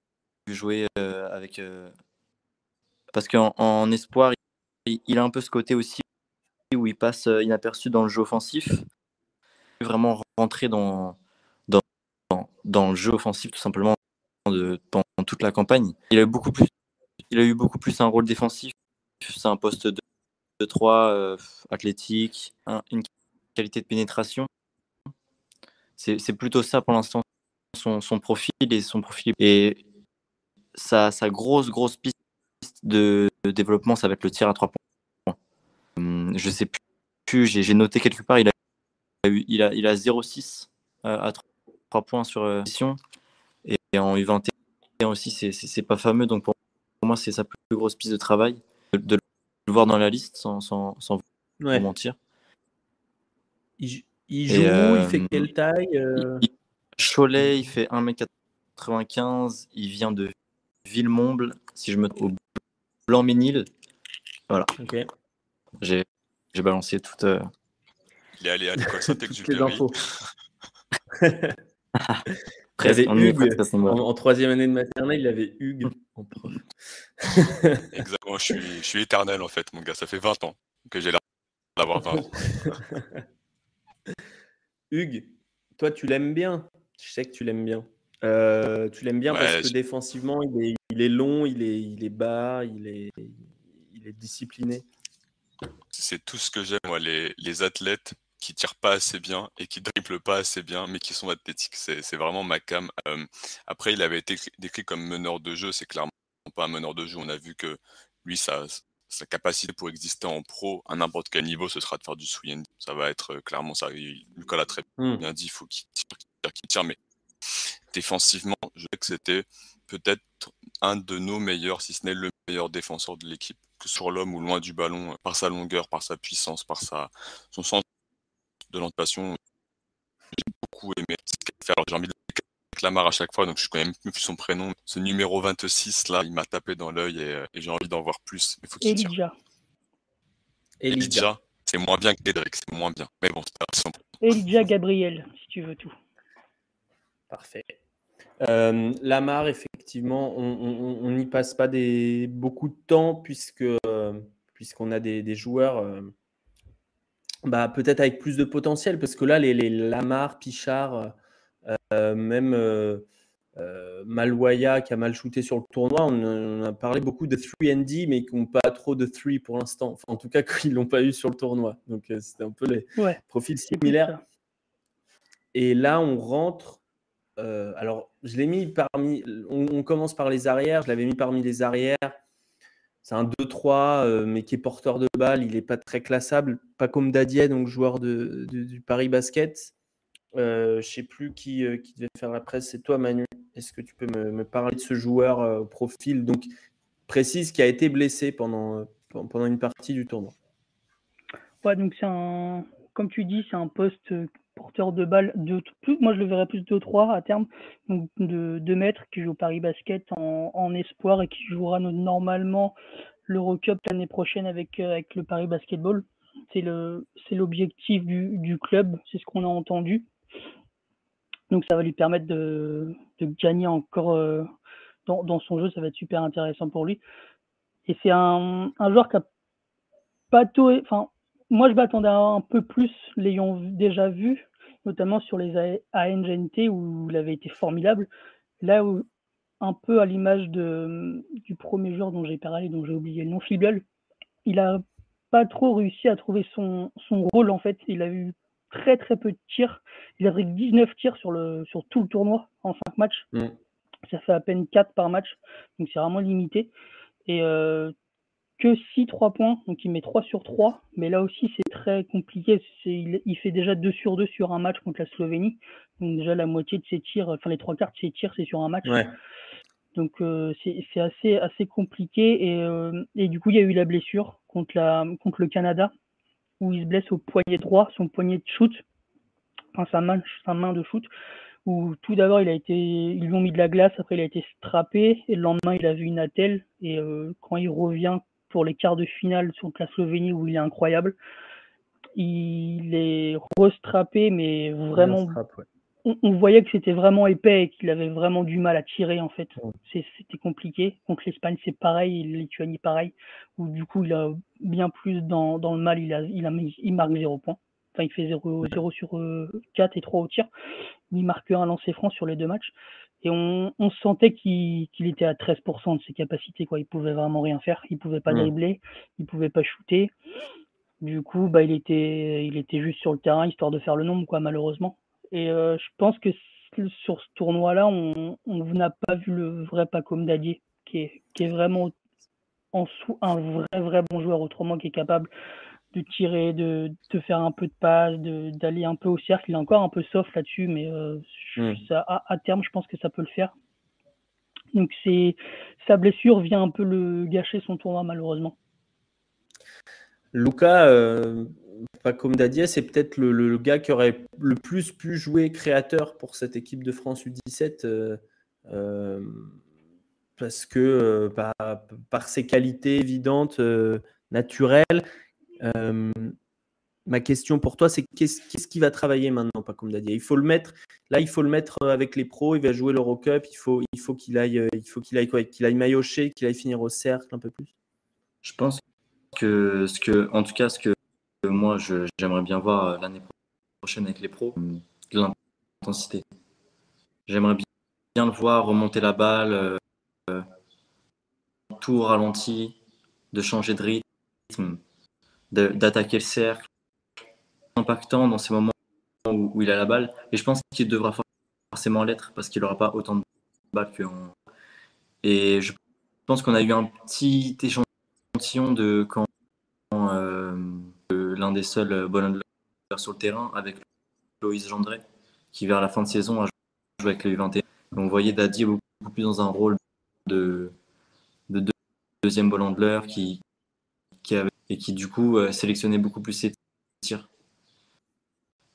jouer avec. parce qu'en en espoir, il a un peu ce côté aussi où il passe euh, inaperçu dans le jeu offensif. Vraiment rentrer dans, dans, dans, le jeu offensif tout simplement de, pendant toute la campagne. Il a eu beaucoup plus, il a eu beaucoup plus un rôle défensif. C'est un poste de, 3 euh, athlétique, une qualité de pénétration. C'est plutôt ça pour l'instant son, son, profil et son profil et sa, sa grosse grosse piste de développement, ça va être le tir à trois points. Hum, je sais plus, j'ai noté quelque part, il a, il a, il a 0,6 euh, à 3 points sur euh, mission. Et, en U21 aussi, c'est pas fameux. Donc pour moi, c'est sa plus grosse piste de travail. De, le voir dans la liste sans, sans, sans mentir. Il, joue il fait euh, quelle taille Cholet, il fait 1m95. Il vient de Villemomble, si je me trompe, Blanc-Ménil. Voilà. Ok. J'ai, j'ai balancé toute. Euh... Il est allé à l'école Saint-Exupéry. il avait Hugues. En, troisième année de maternelle, il avait Hugues en prof. Exactement, je suis, je suis éternel en fait, mon gars. Ça fait 20 ans que j'ai l'air d'avoir 20 ans. Hugues, toi, tu l'aimes bien. Je sais que tu l'aimes bien. Euh, tu l'aimes bien parce que défensivement, il est, il est, long, il est, il est bas, il est, il est discipliné. C'est tout ce que j'aime, moi, les, les, athlètes qui tirent pas assez bien et qui dribblent pas assez bien, mais qui sont athlétiques. C'est vraiment ma cam. Euh, après, il avait été décrit comme meneur de jeu. C'est clairement pas un meneur de jeu. On a vu que lui, sa, sa capacité pour exister en pro à n'importe quel niveau, ce sera de faire du swing. Ça va être euh, clairement ça. Lucas l'a très hmm. bien dit. Il faut qu'il qui tire, mais défensivement, je sais que c'était peut-être un de nos meilleurs, si ce n'est le meilleur défenseur de l'équipe, que sur l'homme ou loin du ballon, par sa longueur, par sa puissance, par sa, son sens de l'anticipation. J'ai beaucoup aimé ce qu'il fait. Alors j'ai envie de Clamar à chaque fois, donc je connais même plus son prénom. Ce numéro 26 là, il m'a tapé dans l'œil et, j'ai envie d'en voir plus. Il faut Elijah. Elijah. C'est moins bien que Cédric, c'est moins bien. Mais bon, c'est pas Elijah Gabriel, si tu veux tout. Parfait. Euh, Lamar, effectivement, on n'y passe pas des, beaucoup de temps puisque puisqu'on a des, joueurs euh, bah, peut-être avec plus de potentiel parce que là, les, les Lamar, Pichard, euh, même euh, euh, Malwaya qui a mal shooté sur le tournoi, on, a parlé beaucoup de 3D, mais qui n'ont pas trop de 3 pour l'instant. Enfin, en tout cas, qu'ils ne l'ont pas eu sur le tournoi. Donc, c'était un peu les profils similaires. Et là, on rentre. Alors, je l'ai mis parmi. On, commence par les arrières. Je l'avais mis parmi les arrières. C'est un 2-3, mais qui est porteur de balle. Il n'est pas très classable. Pas comme Dadier, donc joueur de, du Paris Basket. Euh, je ne sais plus qui, euh, qui, devait faire la presse. C'est toi, Manu. Est-ce que tu peux me, parler de ce joueur euh, au profil donc précise qui a été blessé pendant, pendant une partie du tournoi? Ouais, donc c'est un, comme tu dis, c'est un poste porteur de balle de plus, moi je le verrais plus de 3 à terme, donc de 2 mètres qui joue au Paris Basket en, espoir et qui jouera normalement l'Eurocup l'année prochaine avec, avec le Paris Basketball. C'est l'objectif du, club, c'est ce qu'on a entendu. Donc ça va lui permettre de, gagner encore euh, dans, son jeu, ça va être super intéressant pour lui. Et c'est un, joueur qui a pas tout. Enfin, moi je m'attendais un peu plus, l'ayant déjà vu, notamment sur les ANGNT où il avait été formidable. Là où, un peu à l'image du premier joueur dont j'ai parlé, dont j'ai oublié le nom, Fibel, il a pas trop réussi à trouver son, son rôle en fait. Il a eu très très peu de tirs. Il a pris 19 tirs sur, le, sur tout le tournoi en 5 matchs. Mm. Ça fait à peine 4 par match, donc c'est vraiment limité. Et euh, que 6 3 points, donc il met 3 sur 3, mais là aussi c'est très compliqué. Il, il, fait déjà 2 sur 2 sur un match contre la Slovénie, donc déjà la moitié de ses tirs, enfin les trois quarts de ses tirs c'est sur un match. Donc euh, c'est assez, assez compliqué. Et, euh, et, du coup il y a eu la blessure contre, la, contre le Canada où il se blesse au poignet droit, son poignet de shoot, enfin sa main, sa main de shoot, où tout d'abord il a été, ils lui ont mis de la glace, après il a été strappé, et le lendemain il a vu une attelle, et euh, quand il revient pour les quarts de finale sur la Slovénie où il est incroyable, il est restrappé, mais vraiment on, voyait que c'était vraiment épais et qu'il avait vraiment du mal à tirer en fait. C'était compliqué. Contre l'Espagne, c'est pareil, Lituanie pareil, où du coup il a bien plus dans, le mal, il, a, il, a, il marque 0 points. Enfin, il fait 0, 0 sur 4 euh, et 3 au tir. Il marque un lancer franc sur les deux matchs. Et on, sentait qu'il était à 13% de ses capacités. Quoi. Il pouvait vraiment rien faire. Il pouvait pas dribbler, il pouvait pas shooter. Du coup, bah, il, était, il était juste sur le terrain histoire de faire le nombre, quoi, malheureusement. Et euh, je pense que sur ce tournoi-là, on, n'a pas vu le vrai Pacom Dadier, qui est, qui est vraiment en sous un vrai, vrai bon joueur, autrement qui est capable de tirer, de, de faire un peu de passe, d'aller un peu au cercle. Il est encore un peu soft là-dessus, mais euh, hmm. ça, à, terme, je pense que ça peut le faire. Donc c'est sa blessure vient un peu le gâcher son tournoi malheureusement. Luca, euh, pas comme Dadier, c'est peut-être le, gars qui aurait le plus pu jouer créateur pour cette équipe de France U17 euh, euh, parce que euh, par, ses qualités évidentes, naturelles. ma question pour toi, c'est qu'est-ce qui va travailler maintenant, pas comme Dadier Il faut le mettre. Là, il faut le mettre avec les pros. Il va jouer l'Eurocup. Il faut, il faut qu'il aille, il faut qu'il aille quoi? Qu'il aille maillotcher, qu'il aille finir au cercle un peu plus? Je pense que ce que, en tout cas, ce que moi, j'aimerais bien voir euh, l'année prochaine avec les pros, de l'intensité. J'aimerais bien le voir remonter la balle, euh, tout ralenti, de changer de rythme, d'attaquer le cercle, impactant dans ces moments où, il a la balle. Et je pense qu'il devra forcément l'être parce qu'il n'aura pas autant de balles que. Et je pense qu'on a eu un petit échantillon de quand l'un des seuls euh, bonhommes sur le terrain avec Loïs Gendré, qui vers la fin de saison a joué avec le U21. On voyait Daddy beaucoup plus dans un rôle de, de deuxième ball qui, et qui du coup euh, sélectionnait beaucoup plus ses tirs.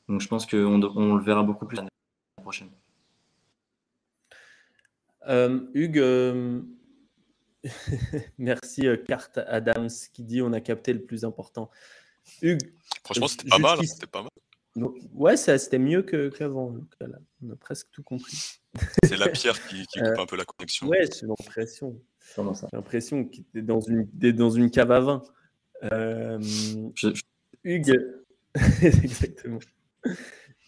Donc je pense qu'on on le verra beaucoup plus l'année prochaine. Euh, Hugues, merci Carte Adams qui dit on a capté le plus important. Hugues, franchement c'était pas, mal, c'était pas mal. ouais, c'était mieux qu'avant. on a presque tout compris. C'est la pierre qui, qui coupe un peu la connexion. Ouais, j'ai l'impression. J'ai l'impression qu'il était dans une, dans une cave à vin. Euh, Hugues, exactement.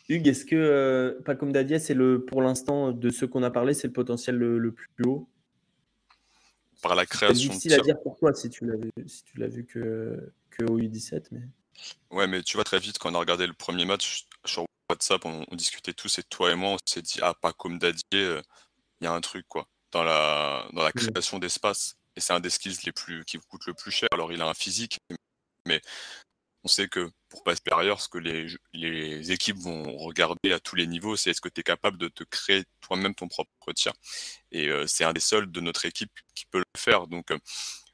Hugues, est-ce que, euh, pas comme Dadia, c'est le, pour l'instant, de ce qu'on a parlé, c'est le potentiel le, plus haut? Par la création. C'est difficile à dire pourquoi si tu l'as vu, si tu l'as vu que, que au U17. Mais... Ouais, mais tu vois, très vite, quand on a regardé le premier match sur WhatsApp, on, discutait tous, et toi et moi, on s'est dit, ah, pas comme Dadier, euh, il y a un truc, quoi dans la, dans la création d'espace. Et c'est un des skills les plus, qui coûte le plus cher. Alors, il a un physique, mais on sait que pour passer supérieur, ce que les, les équipes vont regarder à tous les niveaux, c'est est-ce que tu es capable de te créer toi-même ton propre tir. Et euh, c'est un des seuls de notre équipe qui peut le faire. Donc, euh,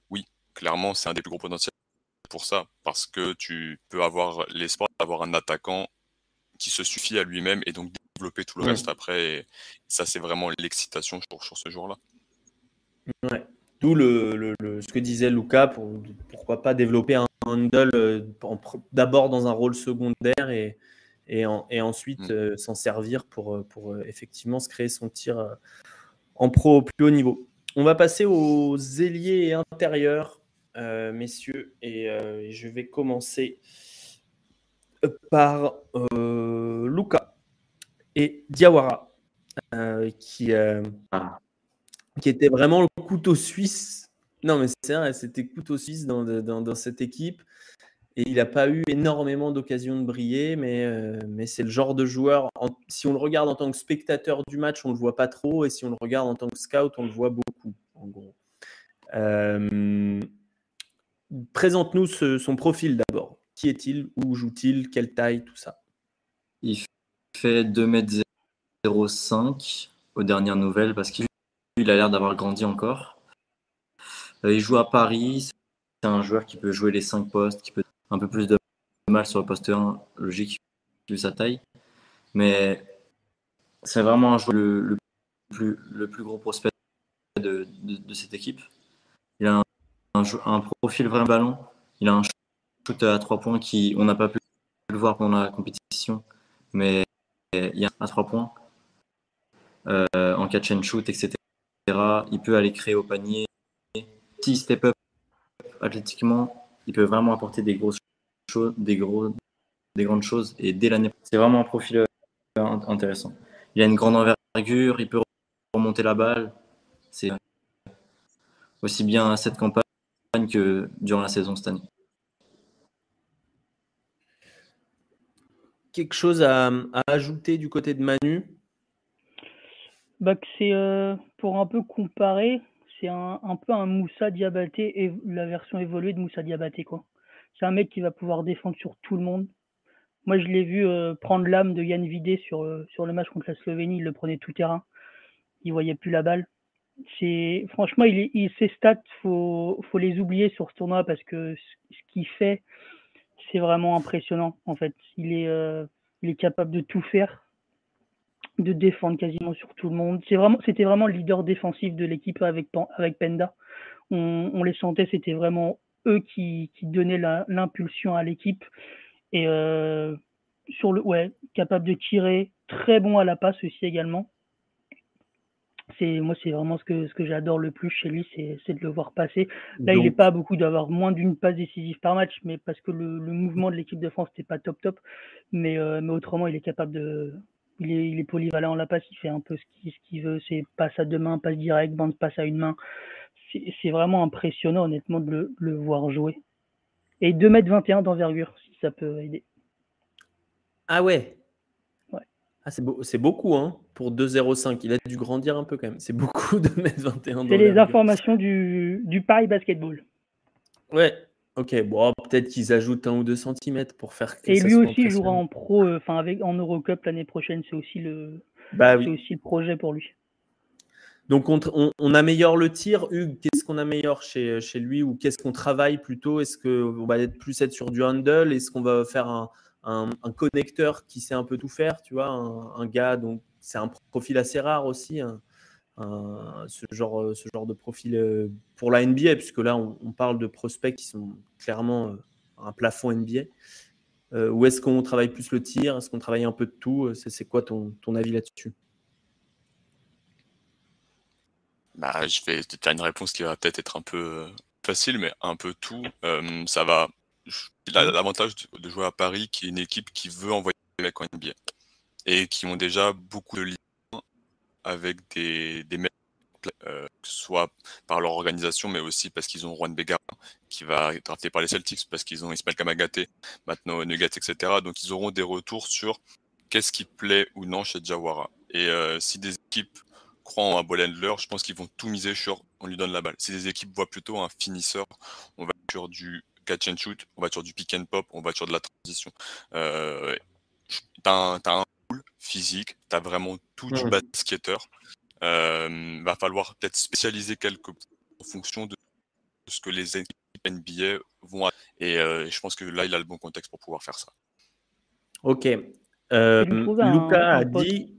oui, clairement, c'est un des plus gros potentiels pour ça, parce que tu peux avoir l'espoir d'avoir un attaquant qui se suffit à lui-même et donc développer tout le reste après. Et ça, c'est vraiment l'excitation sur, sur ce jour-là. Ouais. D'où le, ce que disait Luca, pour, pourquoi pas développer un handle euh, d'abord dans un rôle secondaire et, et, et ensuite mm. euh, s'en servir pour, euh, pour effectivement se créer son tir en pro au plus haut niveau. On va passer aux ailiers intérieurs, messieurs, et, je vais commencer par Luca et Diawara, qui, ah. qui était vraiment le couteau suisse. Non, mais c'est vrai, c'était couteau suisse dans, dans, cette équipe. Et il n'a pas eu énormément d'occasions de briller, mais, euh, c'est le genre de joueur. si on le regarde en tant que spectateur du match, on ne le voit pas trop. Et si on le regarde en tant que scout, on le voit beaucoup, en gros. Présente-nous son profil d'abord. Qui est-il? Où joue-t-il? Quelle taille? Tout ça. Il fait 2m05 aux dernières nouvelles parce qu'il a l'air d'avoir grandi encore. Euh, il joue à Paris. C'est un joueur qui peut jouer les 5 postes, qui peut un peu plus de mal sur le poste 1, logique, vu sa taille. Mais c'est vraiment un joueur le, plus, gros prospect de, cette équipe. Il a un, un, profil vraiment ballon. Il a un shoot à 3 points qui, on n'a pas pu le voir pendant la compétition, mais il y a à trois points euh, en catch and shoot, etc. Il peut aller créer au panier. Si step up athlétiquement, il peut vraiment apporter des grosses choses, des, gros, des grandes choses. Et dès l'année, c'est vraiment un profil euh, intéressant. Il a une grande envergure, il peut remonter la balle. C'est aussi bien à cette campagne que durant la saison cette année. quelque chose à, ajouter du côté de Manu? Bah, c'est euh, pour un peu comparer, c'est un, peu un Moussa Diabaté et la version évoluée de Moussa Diabaté quoi. C'est un mec qui va pouvoir défendre sur tout le monde. Moi, je l'ai vu euh, prendre l'âme de Yann Vidé sur, euh, sur le match contre la Slovénie. Il le prenait tout terrain. Il voyait plus la balle. Franchement, il, ses stats, faut, faut les oublier sur ce tournoi parce que ce qu'il fait, c'est vraiment impressionnant en fait. Il est, euh, il est capable de tout faire, de défendre quasiment sur tout le monde. C'est vraiment, c'était vraiment le leader défensif de l'équipe avec, avec Penda. On, les sentait, c'était vraiment eux qui, qui donnaient l'impulsion à l'équipe. Et euh, sur le, ouais, capable de tirer, très bon à la passe aussi également c'est moi c'est vraiment ce que ce que j'adore le plus chez lui c'est de le voir passer là il n'est pas beaucoup d'avoir moins d'une passe décisive par match mais parce que le, mouvement de l'équipe de France n'était pas top top mais euh, mais autrement il est capable de il est, il est polyvalent en la passe il fait un peu ce qu'il ce veut c'est passe à deux mains passe direct bande passe à une main c'est vraiment impressionnant honnêtement de le, le voir jouer et 2m21 d'envergure si ça peut aider ah ouais ah, c'est, beaucoup hein, pour 2,05. Il a dû grandir un peu quand même. C'est beaucoup de m 21. C'est les informations du, du Paris Basketball. Ouais, Ok, bon, peut-être qu'ils ajoutent un ou deux centimètres pour faire que Et lui aussi jouera en pro, euh, enfin avec en Eurocup l'année prochaine, c'est aussi le, bah, aussi le projet pour lui. Donc on, améliore le tir. Hugues, qu'est-ce qu'on améliore chez, chez lui ou qu'est-ce qu'on travaille plutôt? Est-ce qu'on va être plus être sur du handle? Est-ce qu'on va faire un, un, connecteur qui sait un peu tout faire Tu vois, un, gars, donc c'est un profil assez rare aussi, ce, genre, ce genre de profil euh, pour la NBA, puisque là on, parle de prospects qui sont clairement euh, un plafond NBA. Euh, ou est-ce qu'on travaille plus le tir? Est-ce qu'on travaille un peu de tout? C'est quoi ton, ton avis là-dessus? Bah, je vais te faire une réponse qui va peut-être être un peu euh, facile, mais un peu tout. Euh, ça va. L'avantage de jouer à Paris, qui est une équipe qui veut envoyer des mecs en NBA et qui ont déjà beaucoup de avec des, des euh, soit par leur organisation, mais aussi parce qu'ils ont Juan Bega qui va être drafté par les Celtics, parce qu'ils ont Ismael Kamagaté, maintenant Nuggets, etc. Donc ils auront des retours sur qu'est-ce qui plaît ou non chez Jawara. Et si des équipes croient en un ball handler, je pense qu'ils vont tout miser sur on lui donne la balle. Si les équipes voient plutôt un finisseur, on va sur du catch and shoot, on va sur du pick and pop, on va sur de la transition. Euh, un, physique, t'as vraiment tout du basketteur. Euh, va falloir peut-être spécialiser quelques en fonction de ce que les équipes NBA vont. Et euh, je pense que là, il a le bon contexte pour pouvoir faire ça. Ok. Euh, Lucas a dit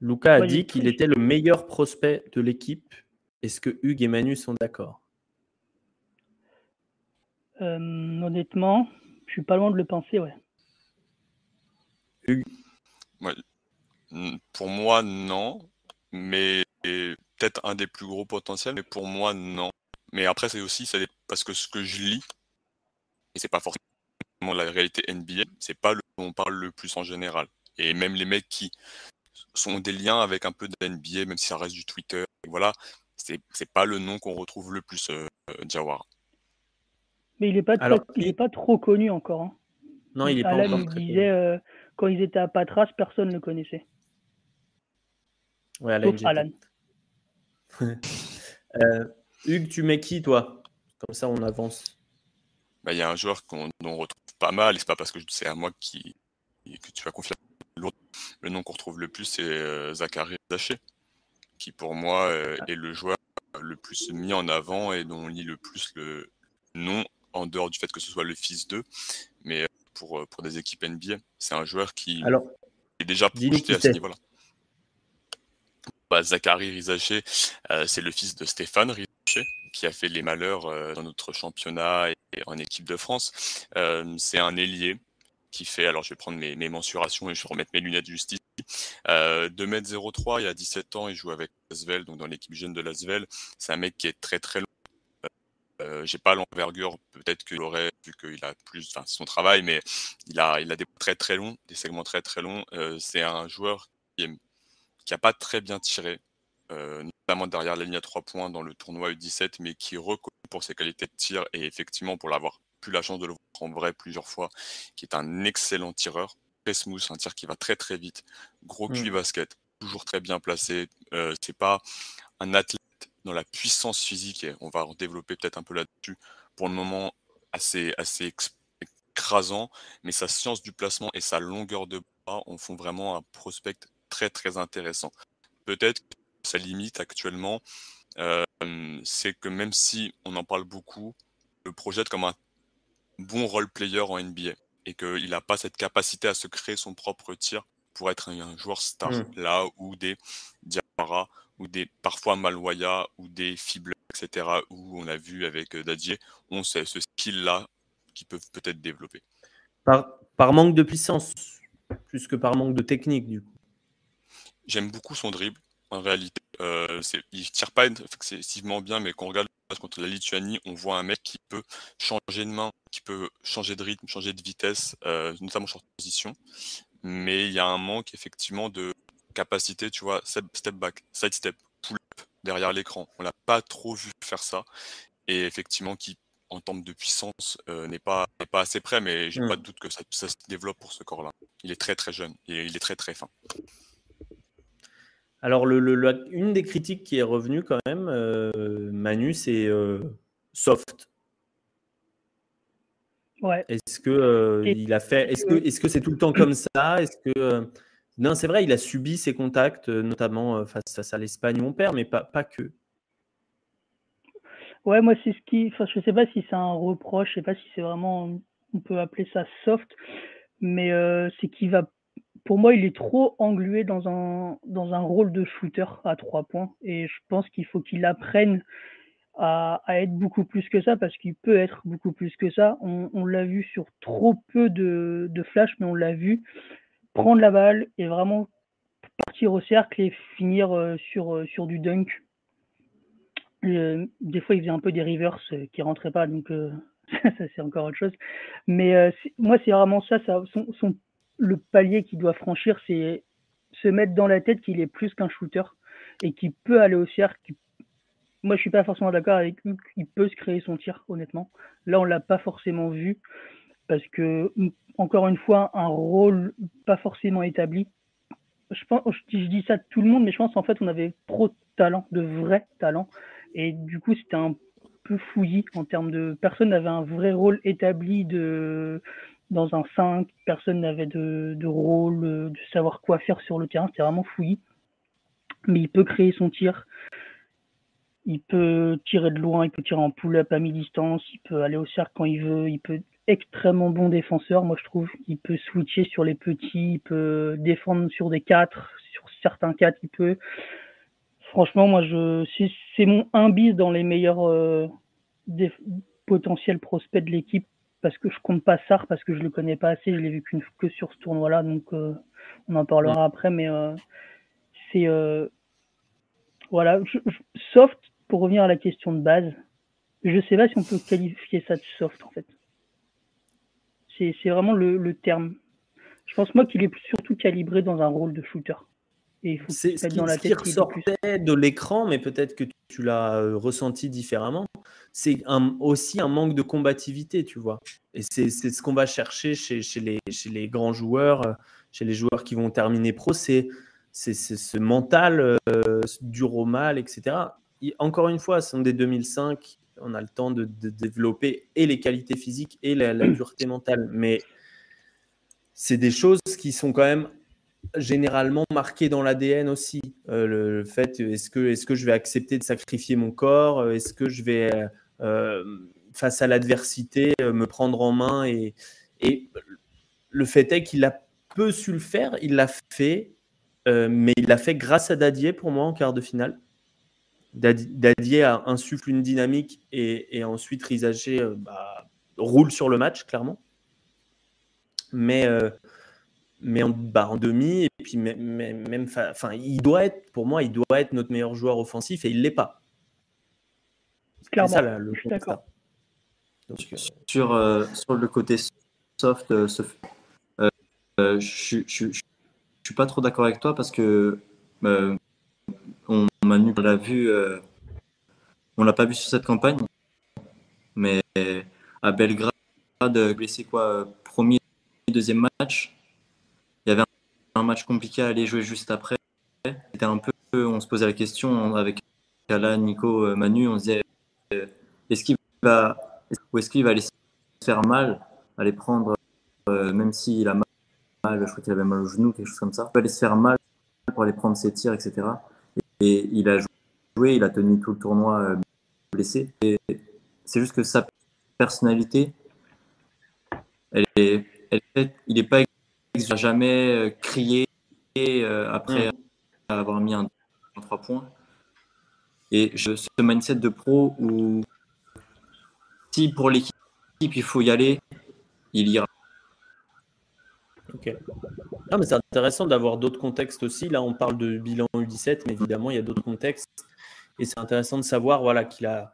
Lucas a dit qu'il était le meilleur prospect de l'équipe. Est-ce que Hugues et Manu sont d'accord? Euh, Honnêtement, je suis pas loin de le penser, ouais. Hugues Pour moi, non. Mais peut-être un des plus gros potentiels, mais pour moi, non. Mais après, c'est aussi parce que ce que je lis, et c'est pas forcément la réalité NBA, c'est pas le dont on parle le plus en général. Et même les mecs qui sont des liens avec un peu de NBA, même si ça reste du Twitter. voilà, c'est pas le nom qu'on retrouve le plus, euh, Jawar. Mais il n'est pas, pas trop connu encore. Hein. Non, il est pas encore disait, euh, quand ils étaient à Patras, personne ne le connaissait. Ouais, Alan. Alan. euh, Hugues, tu mets qui, toi? Comme ça, on avance. Bah, il y a un joueur qu'on retrouve pas mal, et c'est pas parce que c'est à moi qui, que tu vas confier le nom qu'on retrouve le plus, c'est euh, Zachary Zaché, qui pour moi euh, est le joueur le plus mis en avant et dont on lit le plus le nom, en dehors du fait que ce soit le fils d'eux, mais euh, pour, pour des équipes NBA. C'est un joueur qui est déjà projeté à ce niveau-là. Bah, Zachary Rizaché, c'est le fils de Stéphane Rizaché, qui a fait les malheurs dans notre championnat et en équipe de France. c'est un ailier qui fait, alors je vais prendre mes, mensurations et je vais remettre mes lunettes justice. Euh, 2m03, il a 17 ans, il joue avec Lasvel, donc dans l'équipe jeune de Lasvel. C'est un mec qui est très très. Euh, j'ai pas l'envergure, peut-être qu'il aurait, vu qu'il a plus, enfin son travail, mais il a, il a des très très longs, des segments très très longs. Euh, c'est un joueur qui, n'a a pas très bien tiré, euh, notamment derrière la ligne à 3 points dans le tournoi U17, mais qui est reconnu pour ses qualités de tir et effectivement pour l'avoir la chance de le voir en vrai plusieurs fois, qui est un excellent tireur, très smooth, un tir qui va très très vite, gros mmh. basket, toujours très bien placé. Euh, c'est pas un athlète dans la puissance physique, et on va en développer peut-être un peu là-dessus, pour le moment assez, assez écrasant, mais sa science du placement et sa longueur de bras en font vraiment un prospect très très intéressant. Peut-être que sa limite actuellement, euh, c'est que même si on en parle beaucoup, le projette comme un bon role player en NBA et qu'il n'a pas cette capacité à se créer son propre tir pour être un, joueur star. Mmh. Là où des Diarra ou des parfois Malwaya ou des Fible, etc., où on a vu avec euh, Dadier, ont ce, ce skill-là qu'ils peuvent peut-être développer. Par, par manque de puissance, plus que par manque de technique, du coup. J'aime beaucoup son dribble, en réalité. Euh, il tire pas excessivement bien, mais quand on regarde contre la Lituanie, on voit un mec qui peut changer de main, qui peut changer de rythme, changer de vitesse, euh, notamment sur position. Mais il y a un manque effectivement de capacité, tu vois, step back, side step, pull up derrière l'écran. On l'a pas trop vu faire ça. Et effectivement, qui en termes de puissance euh, n'est pas, pas assez près, mais j'ai pas de doute que ça, ça, se développe pour ce corps-là. Il est très très jeune et il est très très fin. Alors, le, une des critiques qui est revenue quand même, euh, Manu, c'est euh, soft. Ouais. Est-ce que euh, il a fait Est-ce que que- est-ce que c'est tout le temps comme ça? Est-ce que euh, non, c'est vrai, il a subi ses contacts, euh, notamment euh, face, à l'Espagne où on perd, mais pas, pas que. Ouais, moi, c'est ce qui. Enfin, je sais pas si c'est un reproche, je sais pas si c'est vraiment. On peut appeler ça soft, mais euh, c'est qu'il va. Pour moi, il est trop englué dans un, dans un rôle de shooter à trois points. Et je pense qu'il faut qu'il apprenne à, à être beaucoup plus que ça, parce qu'il peut être beaucoup plus que ça. On, on l'a vu sur trop peu de, de flash, mais on l'a vu prendre la balle et vraiment partir au cercle et finir euh, sur, euh, sur du dunk. Euh, des fois, il faisait un peu des reverse qui rentraient pas, donc ça c'est encore autre chose. Mais moi, c'est vraiment ça, son, le palier qu'il doit franchir, c'est se mettre dans la tête qu'il est plus qu'un shooter et qu'il peut aller au cercle. Moi, je suis pas forcément d'accord avec lui, qu'il peut se créer son tir, honnêtement. Là, on l'a pas forcément vu parce que, encore une fois, un rôle pas forcément établi. Je, pense, je, dis- ça de tout le monde, mais je pense en fait on avait trop de talent, de vrai talent. Et du coup, c'était un peu fouillis en termes de. Personne n'avait un vrai rôle établi de dans un 5, personne n'avait de, de rôle, euh, de savoir quoi faire sur le terrain, c'était vraiment fouillis. Mais il peut créer son tir, il peut tirer de loin, il peut tirer en pull-up à mi-distance, il peut aller au cercle quand il veut, il peut extrêmement bon défenseur, moi je trouve. Il peut switcher sur les petits, il peut défendre sur des 4, sur certains 4, il peut. Franchement, moi, je c'est c'est mon 1 bis dans les meilleurs euh, des potentiels prospects de l'équipe parce que je compte pas Sar parce que je le connais pas assez, je l'ai vu qu'une que sur ce tournoi-là, donc euh, on en parlera après, mais euh, c'est euh, voilà, je- je- soft pour revenir à la question de base. Je sais pas si on peut qualifier ça de soft en fait. C'est vraiment le, le terme. Je pense moi qu'il est surtout calibré dans un rôle de shooter. Et il faut C'est ce qui, dans la ce qui tête plus. ressortait de l'écran, mais peut-être que tu l'as euh, ressenti différemment. C'est un- aussi un manque de combativité, tu vois. Et c'est ce qu'on va chercher chez, chez les, chez les grands joueurs, euh, chez les joueurs qui vont terminer pro, c'est ce mental euh, dur au mal, etc. Et encore une fois, ce sont des 2005, on a le temps de, développer et les qualités physiques et la, la dureté mentale. Mais c'est des choses qui sont quand même généralement marquées dans l'ADN aussi. Euh, le, fait, est-ce que, je vais accepter de sacrifier mon corps? Est-ce que je vais, euh, face à l'adversité, euh, me prendre en main? Et, le fait est qu'il a peu su le faire, il l'a fait, euh, mais il l'a fait grâce à Dadier pour moi en quart de finale. Dadi- Dadier insuffle une dynamique et, et ensuite Rizaché euh, bah, roule sur le match, clairement. Mais, euh, mais en, bah, en demi, et puis même, même, enfin, il doit être, pour moi, il doit être notre meilleur joueur offensif et il l'est pas. C'est Clairement, ça là, le je suis constat. d'accord. Donc, euh, Sur, euh, sur le côté soft, euh, euh, euh, je suis- je suis- pas trop d'accord avec toi parce que euh, Manu on l'a vu, euh, on l'a pas vu sur cette campagne, mais à Belgrade, blessé quoi, euh, premier, deuxième match, il y avait un, match compliqué à aller jouer juste après. C'était un peu, on se posait la question avec Kala, Nico, euh, Manu, on se disait euh, est-ce qu'il va est-ce qu'il va aller se faire mal, aller prendre, même s'il a mal, je crois qu'il avait mal au genou, quelque chose comme ça, il va aller se faire mal pour aller prendre ses tirs, etc. Et, il a joué, il a tenu tout le tournoi euh, blessé. Et c'est juste que sa personnalité, elle est, elle est- il n'est pas, il n'a jamais euh, crié euh, après avoir mis un, un trois points. Et je, ce mindset de pro où si pour l'équipe il faut y aller, il ira. Ok. Non, mais c'est intéressant d'avoir d'autres contextes aussi. Là, on parle de bilan U17, mais évidemment, il y a d'autres contextes. Et c'est intéressant de savoir voilà, qu'il a,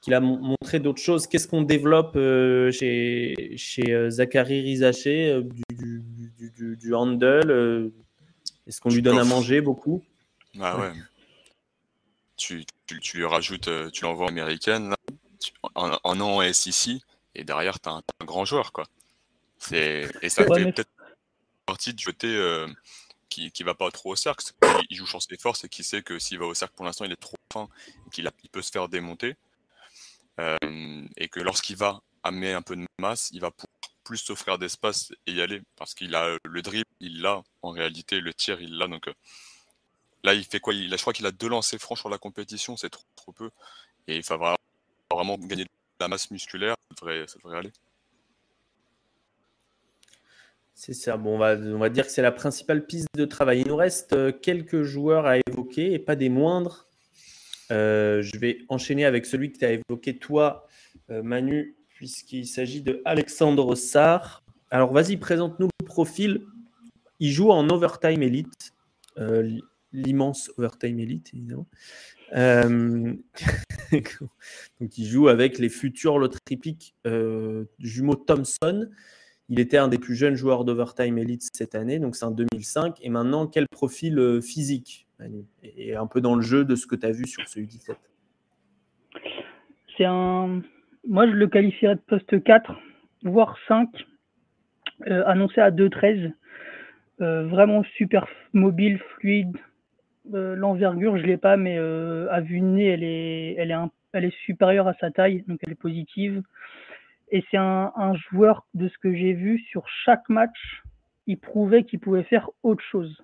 qu'il a mon- montré d'autres choses. Qu'est-ce qu'on développe euh, chez, chez euh, Zachary Rizaché euh, du, du, du- handle euh, Est-ce qu'on lui donne à manger beaucoup? Ah ouais. Tu, tu, tu lui rajoutes, tu l'envoies en américaine, là, tu- en, en an en SEC, et derrière, tu as, un grand joueur. Quoi. Et ça Ouais, fait mais- peut-être partie du côté euh, qui, qui va pas trop au cercle. Il joue sur ses forces et qui sait que s'il va au cercle pour l'instant, il est trop fin et qu'il il peut se faire démonter. Euh, et que lorsqu'il va amener un peu de masse, il va pouvoir plus s'offrir d'espace et y aller parce qu'il a le dribble, il l'a en réalité, le tir, il l'a. Donc là, il fait quoi? Il a, Je crois qu'il a deux lancers francs sur la compétition, c'est trop, peu. Et il va vraiment, gagner de la masse musculaire, ça devrait aller. C'est ça. Bon, on va, dire que c'est la principale piste de travail. Il nous reste euh, quelques joueurs à évoquer et pas des moindres. Euh, je vais enchaîner avec celui que tu as évoqué, toi, euh, Manu, puisqu'il s'agit de Alexandre Sarr. Alors, vas-y, présente-nous le profil. Il joue en Overtime Elite, l'immense Overtime Elite, évidemment. Donc, il joue avec les futurs lotripiques jumeaux Thompson. Il était un des plus jeunes joueurs d'Overtime Elite cette année, donc c'est en 2005. Et maintenant, quel profil euh, physique Et un peu dans le jeu de ce que tu as vu sur ce U17 C'est un. Moi, je le qualifierais de poste 4, voire 5, euh, annoncé à 2-13. Euh, vraiment super mobile, fluide. L'envergure, je ne l'ai pas, mais à vue de nez, elle est supérieure à sa taille, donc elle est positive. Et c'est un, joueur, de ce que j'ai vu, sur chaque match, il prouvait qu'il pouvait faire autre chose.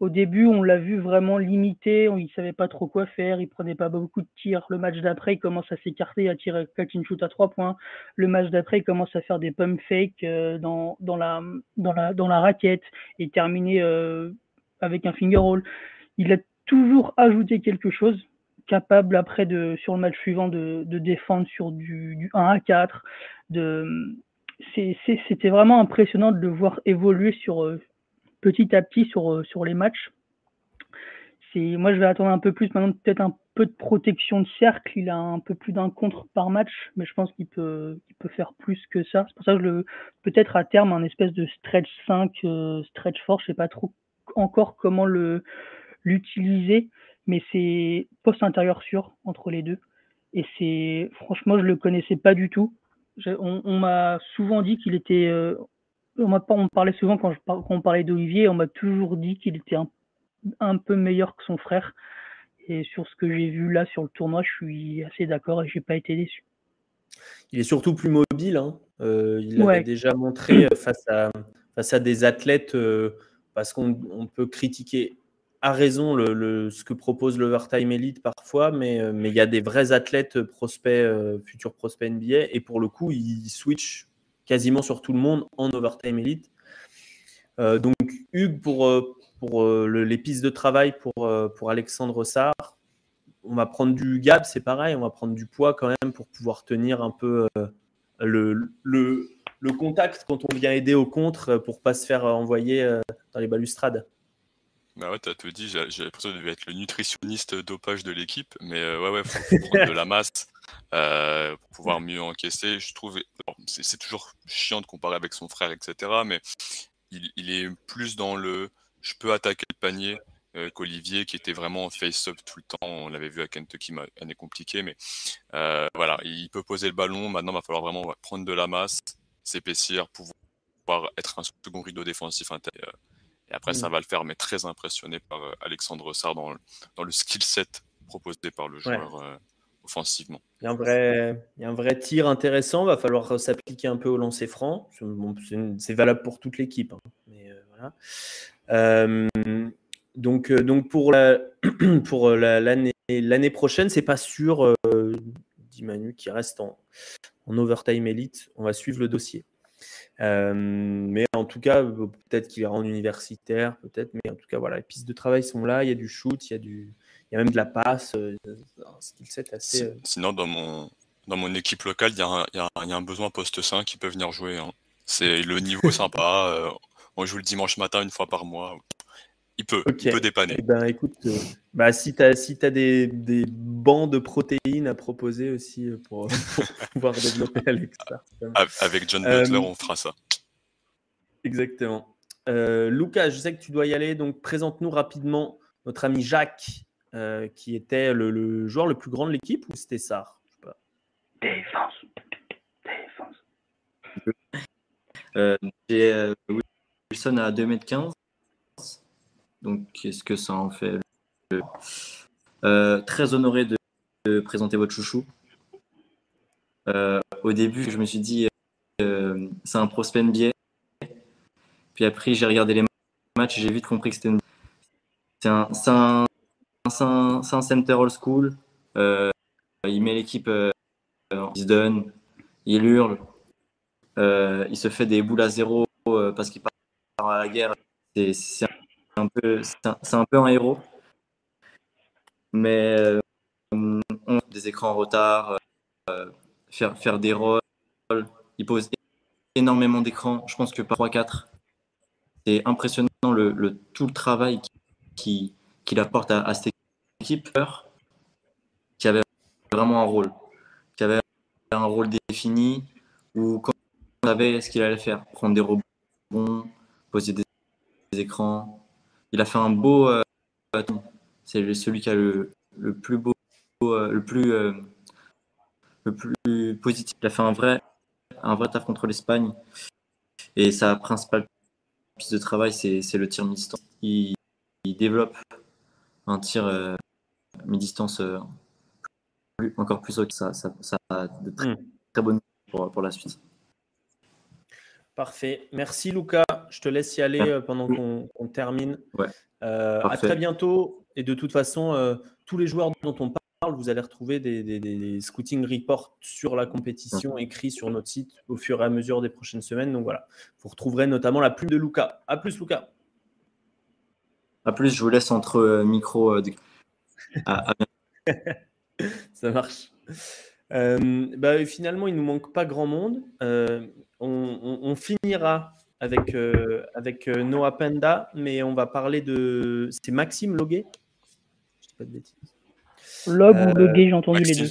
Au début, on l'a vu vraiment limité, il ne savait pas trop quoi faire, il prenait pas beaucoup de tirs. Le match d'après, il commence à s'écarter, à tirer catch shoot à trois points. Le match d'après, il commence à faire des pump fakes euh, dans, la, raquette et terminer euh, avec un finger roll. Il a toujours ajouté quelque chose capable après de sur le match suivant de, défendre sur du, 1 à 4. C'était vraiment impressionnant de le voir évoluer sur euh, petit à petit sur, euh, les matchs. Moi, je vais attendre un peu plus maintenant, peut-être un peu de protection de cercle. Il a un peu plus d'un contre par match, mais je pense qu'il peut, faire plus que ça. C'est pour ça que peut-être à terme un espèce de stretch 5, euh, stretch 4, je sais pas trop encore comment l'utiliser mais c'est poste intérieur sûr entre les deux. Et c'est franchement, je le connaissais pas du tout. On, m'a souvent dit qu'il était. Euh, on, on parlait souvent quand, je, quand on parlait d'Olivier, on m'a toujours dit qu'il était un, peu meilleur que son frère. Et sur ce que j'ai vu là sur le tournoi, je suis assez d'accord et j'ai pas été déçu. Il est surtout plus mobile. Hein. Euh, il l'avait déjà montré face à, face à des athlètes, euh, parce qu'on peut critiquer a raison le, ce que propose l'Overtime Elite parfois, mais euh, mais il y a des vrais athlètes prospects, euh, futurs prospects NBA, et pour le coup, ils switchent quasiment sur tout le monde en Overtime Elite. Euh, donc, Hugues, pour, pour les pistes de travail pour, pour Alexandre Sarr, on va prendre du gap, c'est pareil, on va prendre du poids quand même pour pouvoir tenir un peu le, le, le, contact quand on vient aider au contre pour pas se faire envoyer dans les balustrades. Bah ouais, t'as tout dit, j'ai l'impression que je devais être le nutritionniste dopage de l'équipe, mais euh, ouais, ouais, faut, faut prendre de la masse euh, pour pouvoir mieux encaisser. Je trouve, c'est toujours chiant de comparer avec son frère, etc., mais il, est plus dans le je peux attaquer le panier euh, qu'Olivier, qui était vraiment face-up tout le temps. On l'avait vu à Kentucky, année compliquée, mais voilà, il peut poser le ballon. Maintenant, il va falloir vraiment prendre de la masse, s'épaissir, pouvoir être un second rideau défensif intérieur et après, ça mm. va le faire, mais très impressionné par euh, Alexandre Sarr dans, dans, le skill set proposé par le joueur euh, offensivement. Il y, a un vrai, il y a un vrai tir intéressant, va falloir s'appliquer un peu au lancer franc. c'est valable pour toute l'équipe. Hein. Euh, donc, donc pour la, pour l'année l'année prochaine, c'est pas sûr, dit Manu, qui reste en, en overtime elite. On va suivre le dossier. Euh, mais en tout cas, peut-être qu'il ira en universitaire, peut-être, mais en tout cas, voilà, les pistes de travail sont là, il y a du shoot, il y a, du, il y a même de la passe, euh, un skill set assez. Euh, sinon, dans mon, dans mon équipe locale, il y, a un, il, y a il y a un besoin poste 5 qui peut venir jouer. Hein. C'est le niveau sympa. on joue le dimanche matin une fois par mois. Il peut, il peut dépanner. Eh ben, écoute, bah, si tu as, si as des, des, bancs de protéines à proposer aussi pour, pour pouvoir développer Alexa. Avec John Butler, on fera ça. Exactement. Euh, Lucas, je sais que tu dois y aller, donc présente-nous rapidement notre ami Jacques, euh, qui était le, joueur le plus grand de l'équipe, ou c'était Sar Défense. Défense. Euh, J'ai Wilson à 2m15. Donc, qu'est-ce que ça en fait Très honoré de, présenter votre chouchou. au début, je me suis dit, c'est un prospect NBA. Puis après, j'ai regardé les matchs et j'ai vite compris que c'était c'est un, un, un, center old school. il met l'équipe, il se donne, il hurle, il se fait des boules à zéro parce qu'il part à la guerre. Un peu, c'est un, peu un héros. Mais euh, on a des écrans en retard, euh, faire, faire des rôles. Il pose énormément d'écrans. Je pense que par 3-4, c'est impressionnant le, tout le travail qu'il qui, apporte à, à, cette équipe qui avait vraiment un rôle, qui avait un rôle défini où quand on savait ce qu'il allait faire, prendre des rebonds, poser des écrans, il a fait un beau. Euh, c'est celui qui a le, le plus beau, euh, le plus, euh, le plus positif. Il a fait un vrai, un vrai taf contre l'Espagne. Et sa principale piste de travail, c'est le tir mi-distance. Il, développe un tir mi-distance encore plus haut. Ça, ça, ça a de très, hmm. très bonnes pour, pour la suite. Parfait. Merci Lucas. Je te laisse y aller euh, pendant qu'on termine. Euh, à très bientôt. Et de toute façon, euh, tous les joueurs dont on parle, vous allez retrouver des, scouting reports sur la compétition écrits sur notre site au fur et à mesure des prochaines semaines. Donc voilà, vous retrouverez notamment la plume de Lucas. À plus Lucas. À plus, je vous laisse entre micro. Ça marche. bah, finalement, il ne nous manque pas grand monde on, finira avec, euh, avec euh, Noah Penda, mais on va parler de. C'est Maxime Loguet Je dis pas de bêtises. Log ou euh, Loguet, j'ai entendu les deux.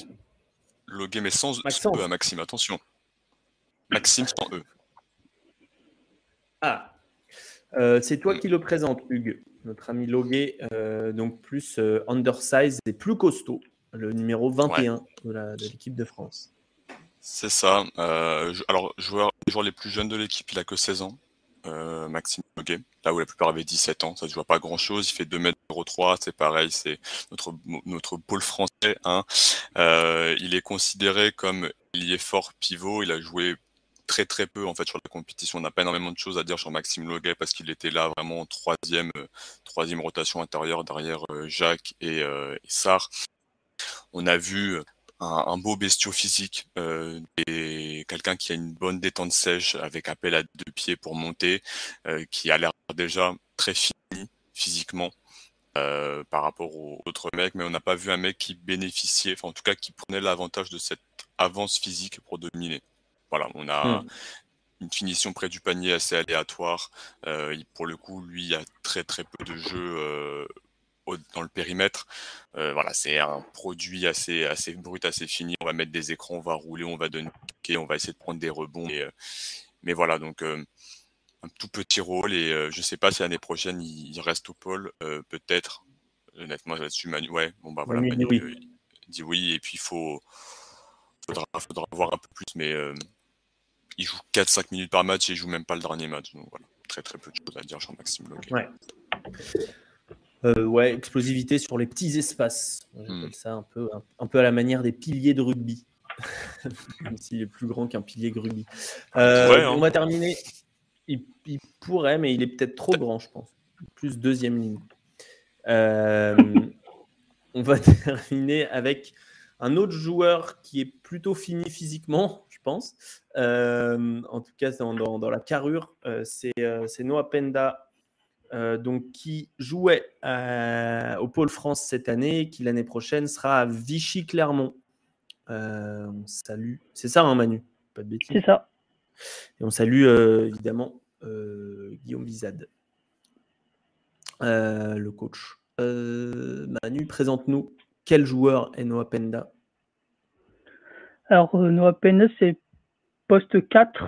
Loguet, mais sans E à Maxime, attention. Maxime sans E. Ah, c'est toi qui le présente, Hugues. Notre ami Loguet, donc plus undersize et plus costaud, le numéro 21 de l'équipe de France. C'est ça. Euh, alors, joueur, joueurs les plus jeunes de l'équipe, il a que 16 ans. Euh, Maxime Noguet, là où la plupart avaient 17 ans, ça ne joue pas grand chose, il fait 2m03, c'est pareil, c'est notre, notre pôle français. Hein. Euh, il est considéré comme il est fort pivot, il a joué très très peu en fait sur la compétition. On n'a pas énormément de choses à dire sur Maxime Loguet parce qu'il était là vraiment en troisième, troisième rotation intérieure derrière Jacques et, et Sarr. On a vu un, beau bestiau physique euh, et quelqu'un qui a une bonne détente sèche avec appel à deux pieds pour monter, euh, qui a l'air déjà très fini physiquement. Euh, par rapport aux autres mecs, mais on n'a pas vu un mec qui bénéficiait, enfin en tout cas qui prenait l'avantage de cette avance physique pour dominer. Voilà, on a hmm. une finition près du panier assez aléatoire. Euh, pour le coup, lui, il y a très très peu de jeux euh, dans le périmètre. Euh, voilà, c'est un produit assez, assez brut, assez fini. On va mettre des écrans, on va rouler, on va donner, on va essayer de prendre des rebonds. Et, euh, mais voilà, donc euh, un tout petit rôle. Et je sais pas si l'année prochaine il, reste au pôle, peut-être. Honnêtement, là-dessus, Manu, ouais, bon bah voilà, Manu dit oui. Et puis il faut, faudra, faudra voir un peu plus, mais il joue 4-5 minutes par match et il joue même pas le dernier match. Donc voilà, très très peu de choses à dire sur Maxime Loguet. Ouais. Euh, ouais, explosivité sur les petits espaces. J'appelle hmm. ça un peu, un, peu à la manière des piliers de rugby. Même s'il est plus grand qu'un pilier de rugby. Euh, hein. On va terminer. Il, pourrait, mais il est peut-être trop grand, je pense. Plus deuxième ligne. Euh, on va terminer avec un autre joueur qui est plutôt fini physiquement, je pense. en tout cas, dans, dans, dans la carrure, c'est Noah Penda euh, donc, qui jouait euh, au Pôle France cette année, qui l'année prochaine sera à Vichy-Clermont. Euh, on salue. C'est ça, hein, Manu? Pas de bêtises. C'est ça. Et on salue évidemment Guillaume Bizade, le coach. Manu, présente-nous quel joueur est Noah Penda? Alors, Noah Penda, c'est poste 4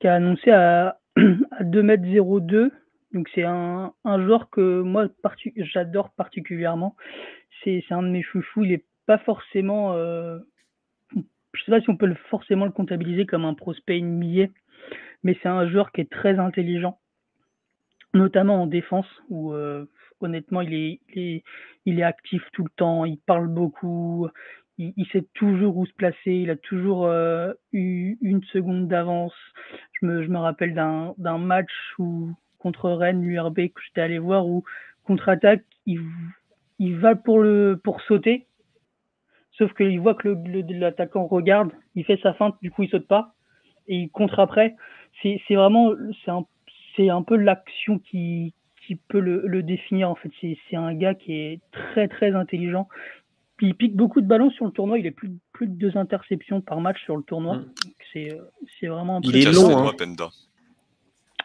qui a annoncé à, à 2m02 donc c'est un, un joueur que moi j'adore particulièrement. C'est un de mes chouchous. Il est pas forcément, euh, je sais pas si on peut forcément le comptabiliser comme un prospect millier, mais c'est un joueur qui est très intelligent, notamment en défense où euh, honnêtement il est, il est, il est actif tout le temps, il parle beaucoup, il, sait toujours où se placer, il a toujours eu une seconde d'avance. Je me, je me rappelle d'un match où, contre Rennes, l'URB, que j'étais allé voir, où contre-attaque, il, il va pour, le, pour sauter, sauf qu'il voit que l'attaquant regarde, il fait sa feinte, du coup il saute pas, et il contre après. C'est vraiment, c'est un, un peu l'action qui, qui peut le, le, définir en fait. C'est un gars qui est très très intelligent, il pique beaucoup de ballons sur le tournoi. Il est plus, plus de deux interceptions par match sur le tournoi. Mm. C'est vraiment Il est long. Hein.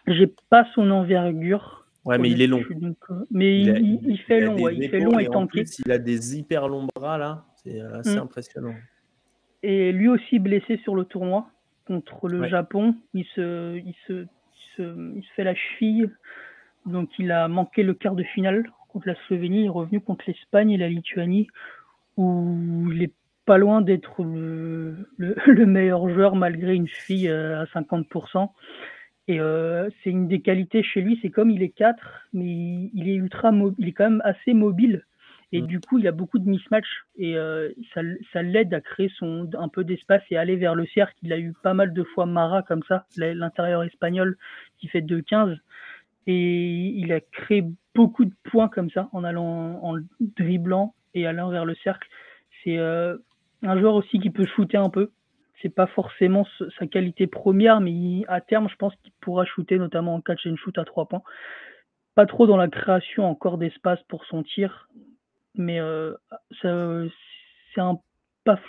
J'ai pas son envergure. Ouais, mais il est long. Euh, mais il, fait long, il fait long et, tanké. il a des hyper longs bras là. C'est assez mm. impressionnant. Et lui aussi blessé sur le tournoi contre le Japon. Il se, il, se, il, se, fait la cheville. Donc il a manqué le quart de finale contre la Slovénie. Il est revenu contre l'Espagne et la Lituanie où il est pas loin d'être le, le, meilleur joueur malgré une fille euh, à 50%. Et euh, c'est une des qualités chez lui, c'est comme il est 4, mais il est ultra il est quand même assez mobile. Et mm. du coup, il a beaucoup de mismatch et euh, ça, ça l'aide à créer son, un peu d'espace et aller vers le cercle. Il a eu pas mal de fois Mara comme ça, l'intérieur espagnol qui fait 2-15. Et il a créé beaucoup de points comme ça en allant en dribblant et allant vers le cercle. C'est euh, un joueur aussi qui peut shooter un peu. C'est pas forcément sa qualité première, mais à terme, je pense qu'il pourra shooter, notamment en catch and shoot à trois points. Pas trop dans la création encore d'espace pour son tir, mais euh, c'est un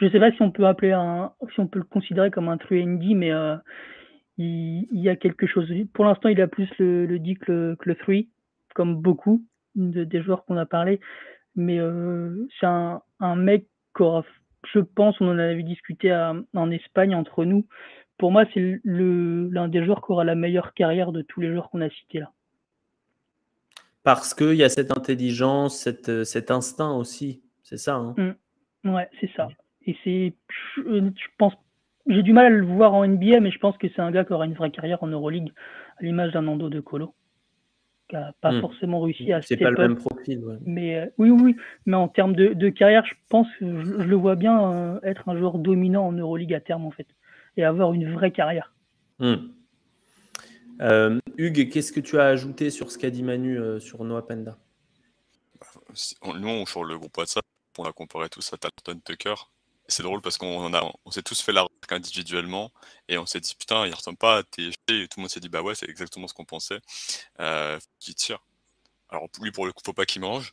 je sais pas si on peut appeler un, si on peut le considérer comme un true ND, mais euh, il, y a quelque chose. Pour l'instant, il a plus le, le D que le, que 3, comme beaucoup des joueurs qu'on a parlé. Mais euh, c'est un, un, mec qu'aura, je pense, on en avait discuté en Espagne entre nous. Pour moi, c'est l'un des joueurs qui aura la meilleure carrière de tous les joueurs qu'on a cités là. Parce qu'il y a cette intelligence, cette, cet instinct aussi, c'est ça. Hein? Mmh. Ouais, c'est ça. Et c'est, je, pense, j'ai du mal à le voir en NBA, mais je pense que c'est un gars qui aura une vraie carrière en Euroleague, à l'image d'un Nando de Colo qui n'a pas hmm. forcément réussi à C'est pas le même profil. Mais euh, oui, oui, mais en termes de, carrière, je pense que je, le vois bien euh, être un joueur dominant en Euroleague à terme, en fait, et avoir une vraie carrière. Hmm. Euh, Hugues, qu'est-ce que tu as ajouté sur ce qu'a dit Manu sur Noah Penda? Nous, on, sur le groupe WhatsApp, on a comparé tout ça à Talton Tucker c'est drôle parce qu'on a, on s'est tous fait la remarque individuellement et on s'est dit putain, il ressemble pas à tes et tout le monde s'est dit bah ouais, c'est exactement ce qu'on pensait. Euh, qui tire. Alors lui pour le coup, faut pas qu'il mange.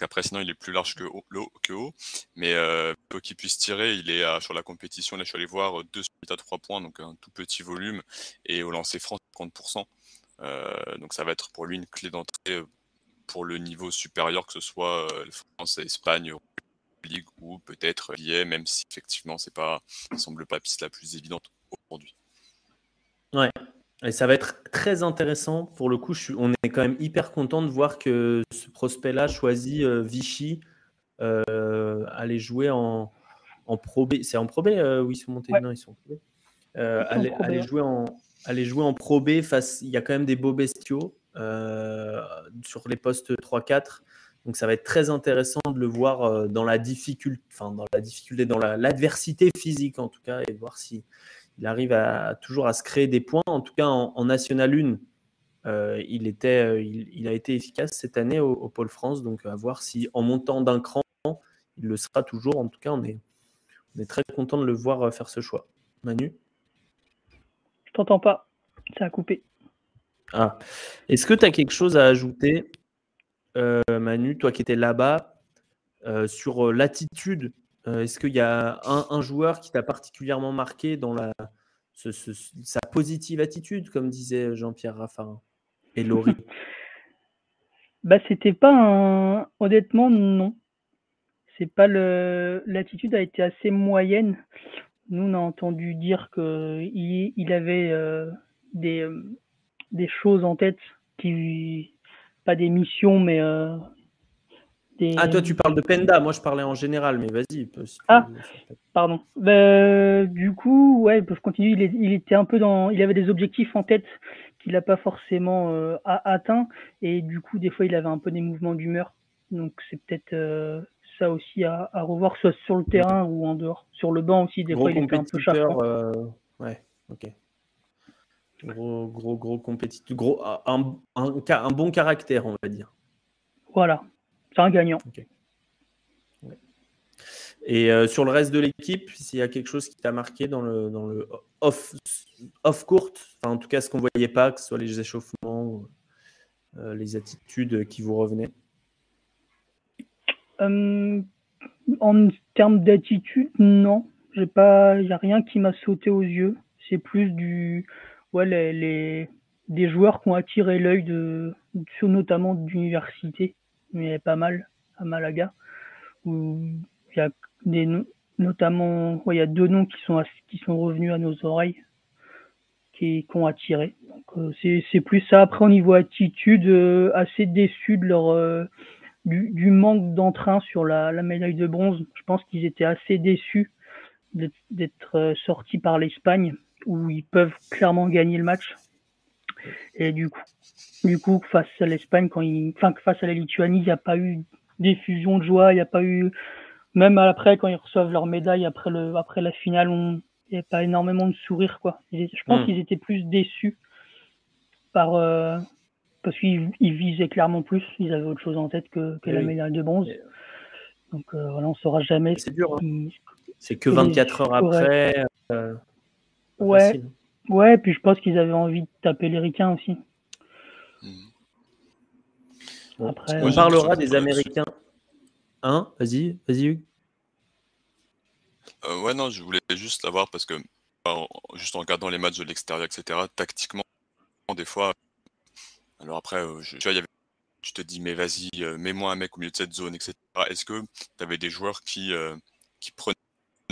Après, sinon, il est plus large que haut, que haut. mais euh, pour qu'il puisse tirer, il est sur la compétition. Là, je suis allé voir 2 à 3 points, donc un tout petit volume, et au lancer franc, 30%. Euh, donc ça va être pour lui une clé d'entrée pour le niveau supérieur, que ce soit euh, France, Espagne, Ligue ou peut-être lié, même si effectivement c'est pas, ça semble pas la piste la plus évidente aujourd'hui. Ouais. Et ça va être très intéressant. Pour le coup, on est quand même hyper content de voir que ce prospect-là choisit euh, Vichy euh, aller jouer en, en Pro B. C'est en Pro B euh, où ils sont montés Non, ils sont en Pro B. aller, aller, jouer en, aller jouer en Pro B face. Il y a quand même des beaux bestiaux sur les postes 3-4. Donc ça va être très intéressant de le voir euh, dans la difficulté, enfin dans la difficulté, dans l'adversité physique en tout cas, et voir si il arrive à, toujours à se créer des points. En tout cas, en, National 1, euh, il, était, euh, il, a été efficace cette année au, Pôle France. Donc à voir si en montant d'un cran, il le sera toujours. En tout cas, on est, on est très content de le voir faire ce choix. Manu? Je t'entends pas, ça a coupé. Ah. Est-ce que tu as quelque chose à ajouter? Manu, toi qui étais là-bas, euh, sur euh, l'attitude. Est-ce qu'il y a un, joueur qui t'a particulièrement marqué dans sa positive attitude, comme disait Jean-Pierre Raffarin et Laurie? Bah, C'était pas. Honnêtement, non. C'est pas. L'attitude a été assez moyenne. Nous, on a entendu dire qu'il il avait des, des choses en tête qui, pas des missions, mais euh, des... Ah, toi, tu parles de Penda. Moi, je parlais en général, mais vas-y. ah, pardon. Ben, du coup, ouais, ils peuvent continuer. Il, était un peu dans. Il avait des objectifs en tête qu'il n'a pas forcément euh, atteint. Et du coup, des fois, il avait un peu des mouvements d'humeur. Donc, c'est peut-être euh, ça aussi à, revoir, soit sur le terrain ou en dehors. Sur le banc aussi, des fois, il était un peu. Euh, ouais, ok. Gros, gros, gros compétiteur. Gros, un, un, un, bon caractère, on va dire. Voilà, c'est un gagnant. Et euh, sur le reste de l'équipe, s'il y a quelque chose qui t'a marqué dans le, dans le off, off court, enfin en tout cas ce qu'on ne voyait pas, que ce soit les échauffements, ou, euh, les attitudes qui vous revenaient? Euh, En termes d'attitude, non. Il n'y a rien qui m'a sauté aux yeux. C'est plus du, ouais, les, des joueurs qui ont attiré l'œil de, notamment d'université, mais pas mal à Malaga, où il y a des, notamment, il y a deux noms qui sont, qui sont revenus à nos oreilles, qui, ont attiré. Donc, euh, c'est plus ça. Après, au niveau attitude, euh, assez déçu de leur, euh, du, manque d'entrain sur la, médaille de bronze. Je pense qu'ils étaient assez déçus d'être sortis par l'Espagne, où ils peuvent clairement gagner le match. Et du coup, du coup face à l'Espagne, quand ils, enfin, face à la Lituanie, il n'y a pas eu d'effusion de joie, il n'y a pas eu même après, quand ils reçoivent leur médaille après, le, après la finale, il n'y a pas énormément de sourires. Quoi. Je pense hmm. qu'ils étaient plus déçus par, euh, parce qu'ils visaient clairement plus. Ils avaient autre chose en tête que, que la médaille de bronze. Donc euh, voilà, on ne saura jamais. C'est dur. Hein. C'est que 24 heures après. Euh, ouais. Ouais, puis je pense qu'ils avaient envie de taper les ricains aussi. Après, on parlera des Américains. Hein? Vas-y, vas-y, Hugues. Euh, ouais, non, je voulais juste savoir parce que, juste en regardant les matchs de l'extérieur, etc., tactiquement, des fois, alors après, euh, tu vois, y avait, tu te dis, mais vas-y, euh, mets-moi un mec au milieu de cette zone, etc. Est-ce que tu avais des joueurs qui, qui prenaient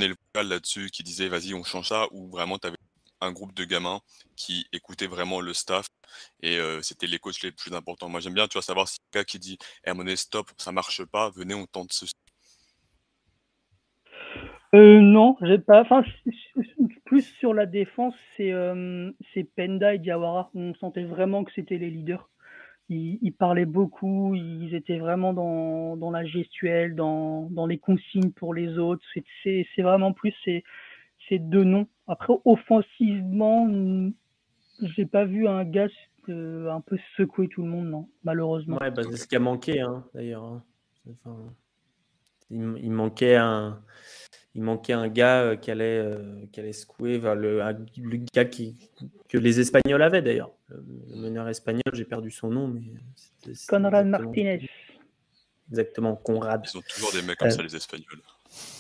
le vocal là-dessus, qui disaient, vas-y, on change ça, ou vraiment tu avais un groupe de gamins qui écoutaient vraiment le staff et c'était les coachs les plus importants. Moi, j'aime bien, tu vois, savoir si un gars qui dit, hey, monnaie, stop, ça marche pas, venez, on tente ceci euh, non, j'ai pas. Enfin, plus sur la défense, c'est euh, Penda et Diawara. On sentait vraiment que c'était les leaders. Ils, parlaient beaucoup, ils étaient vraiment dans, dans la gestuelle, dans, dans, les consignes pour les autres. C'est vraiment plus ces, ces deux noms. Après, offensivement, j'ai pas vu un gars euh, un peu secouer tout le monde, non, malheureusement. Ouais, bah, c'est ce qui a manqué, hein, d'ailleurs. Hein. il, manquait un il manquait un gars euh, qui allait, euh, qui allait secouer, le, le, gars qui, que les Espagnols avaient d'ailleurs. Le, meneur espagnol, j'ai perdu son nom, mais. Conrad Martinez. Exactement, Conrad. Ils ont toujours des mecs comme ça, euh, les Espagnols.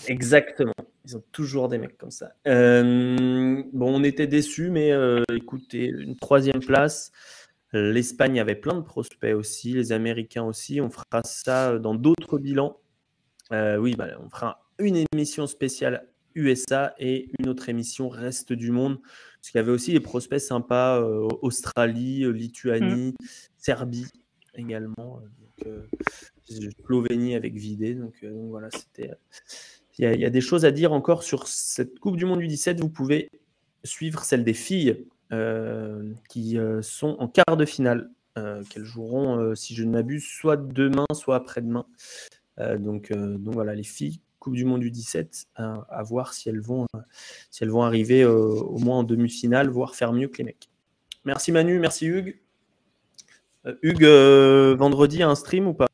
Exactement, ils ont toujours des mecs comme ça. bon, on était déçus, mais écoutez, une troisième place. L'Espagne avait plein de prospects aussi, les Américains aussi. On fera ça dans d'autres bilans. oui, bah, on fera une émission spéciale USA et une autre émission Reste du monde. Parce qu'il y avait aussi des prospects sympas, euh, Australie, euh, Lituanie, mm. Serbie également. Euh, Slovénie avec Vidé. Donc, voilà, c'était. Il y, a des choses à dire encore sur cette Coupe du Monde du 17. Vous pouvez suivre celle des filles qui sont en quart de finale, qu'elles joueront, si je ne m'abuse, soit demain, soit après-demain. donc, donc voilà, les filles Coupe du Monde du 17, à, voir si elles vont, si elles vont arriver euh, au moins en demi-finale, voire faire mieux que les mecs. Merci Manu, merci Hugues. Euh, Hugues, euh, vendredi, un stream ou pas?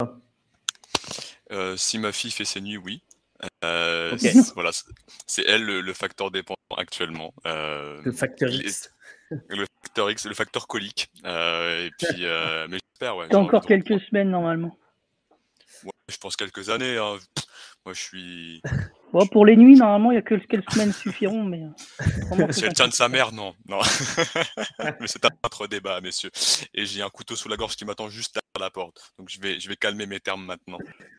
Si ma fille fait ses nuits, oui. Voilà, c'est elle le, facteur dépendant actuellement. le facteur X. Le facteur X, le facteur colique. et puis, mais j'espère, ouais. encore quelques semaines normalement. je pense quelques années. Hein. Moi, je suis. Bon, pour les nuits, normalement, il n'y a que quelques semaines suffiront, mais. Si elle tient de sa mère, non. non. mais c'est un autre débat, messieurs. Et j'ai un couteau sous la gorge qui m'attend juste à la porte. Donc, je vais, je vais calmer mes termes maintenant.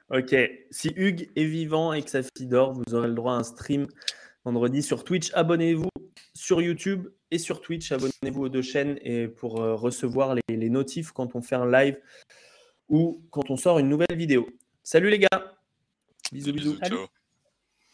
Ok. Si Hugues est vivant et que sa fille dort, vous aurez le droit à un stream vendredi sur Twitch. Abonnez-vous sur YouTube et sur Twitch. Abonnez-vous aux deux chaînes et pour euh, recevoir les, les notifs quand on fait un live ou quand on sort une nouvelle vidéo. Salut les gars Bisous, bisous. bisous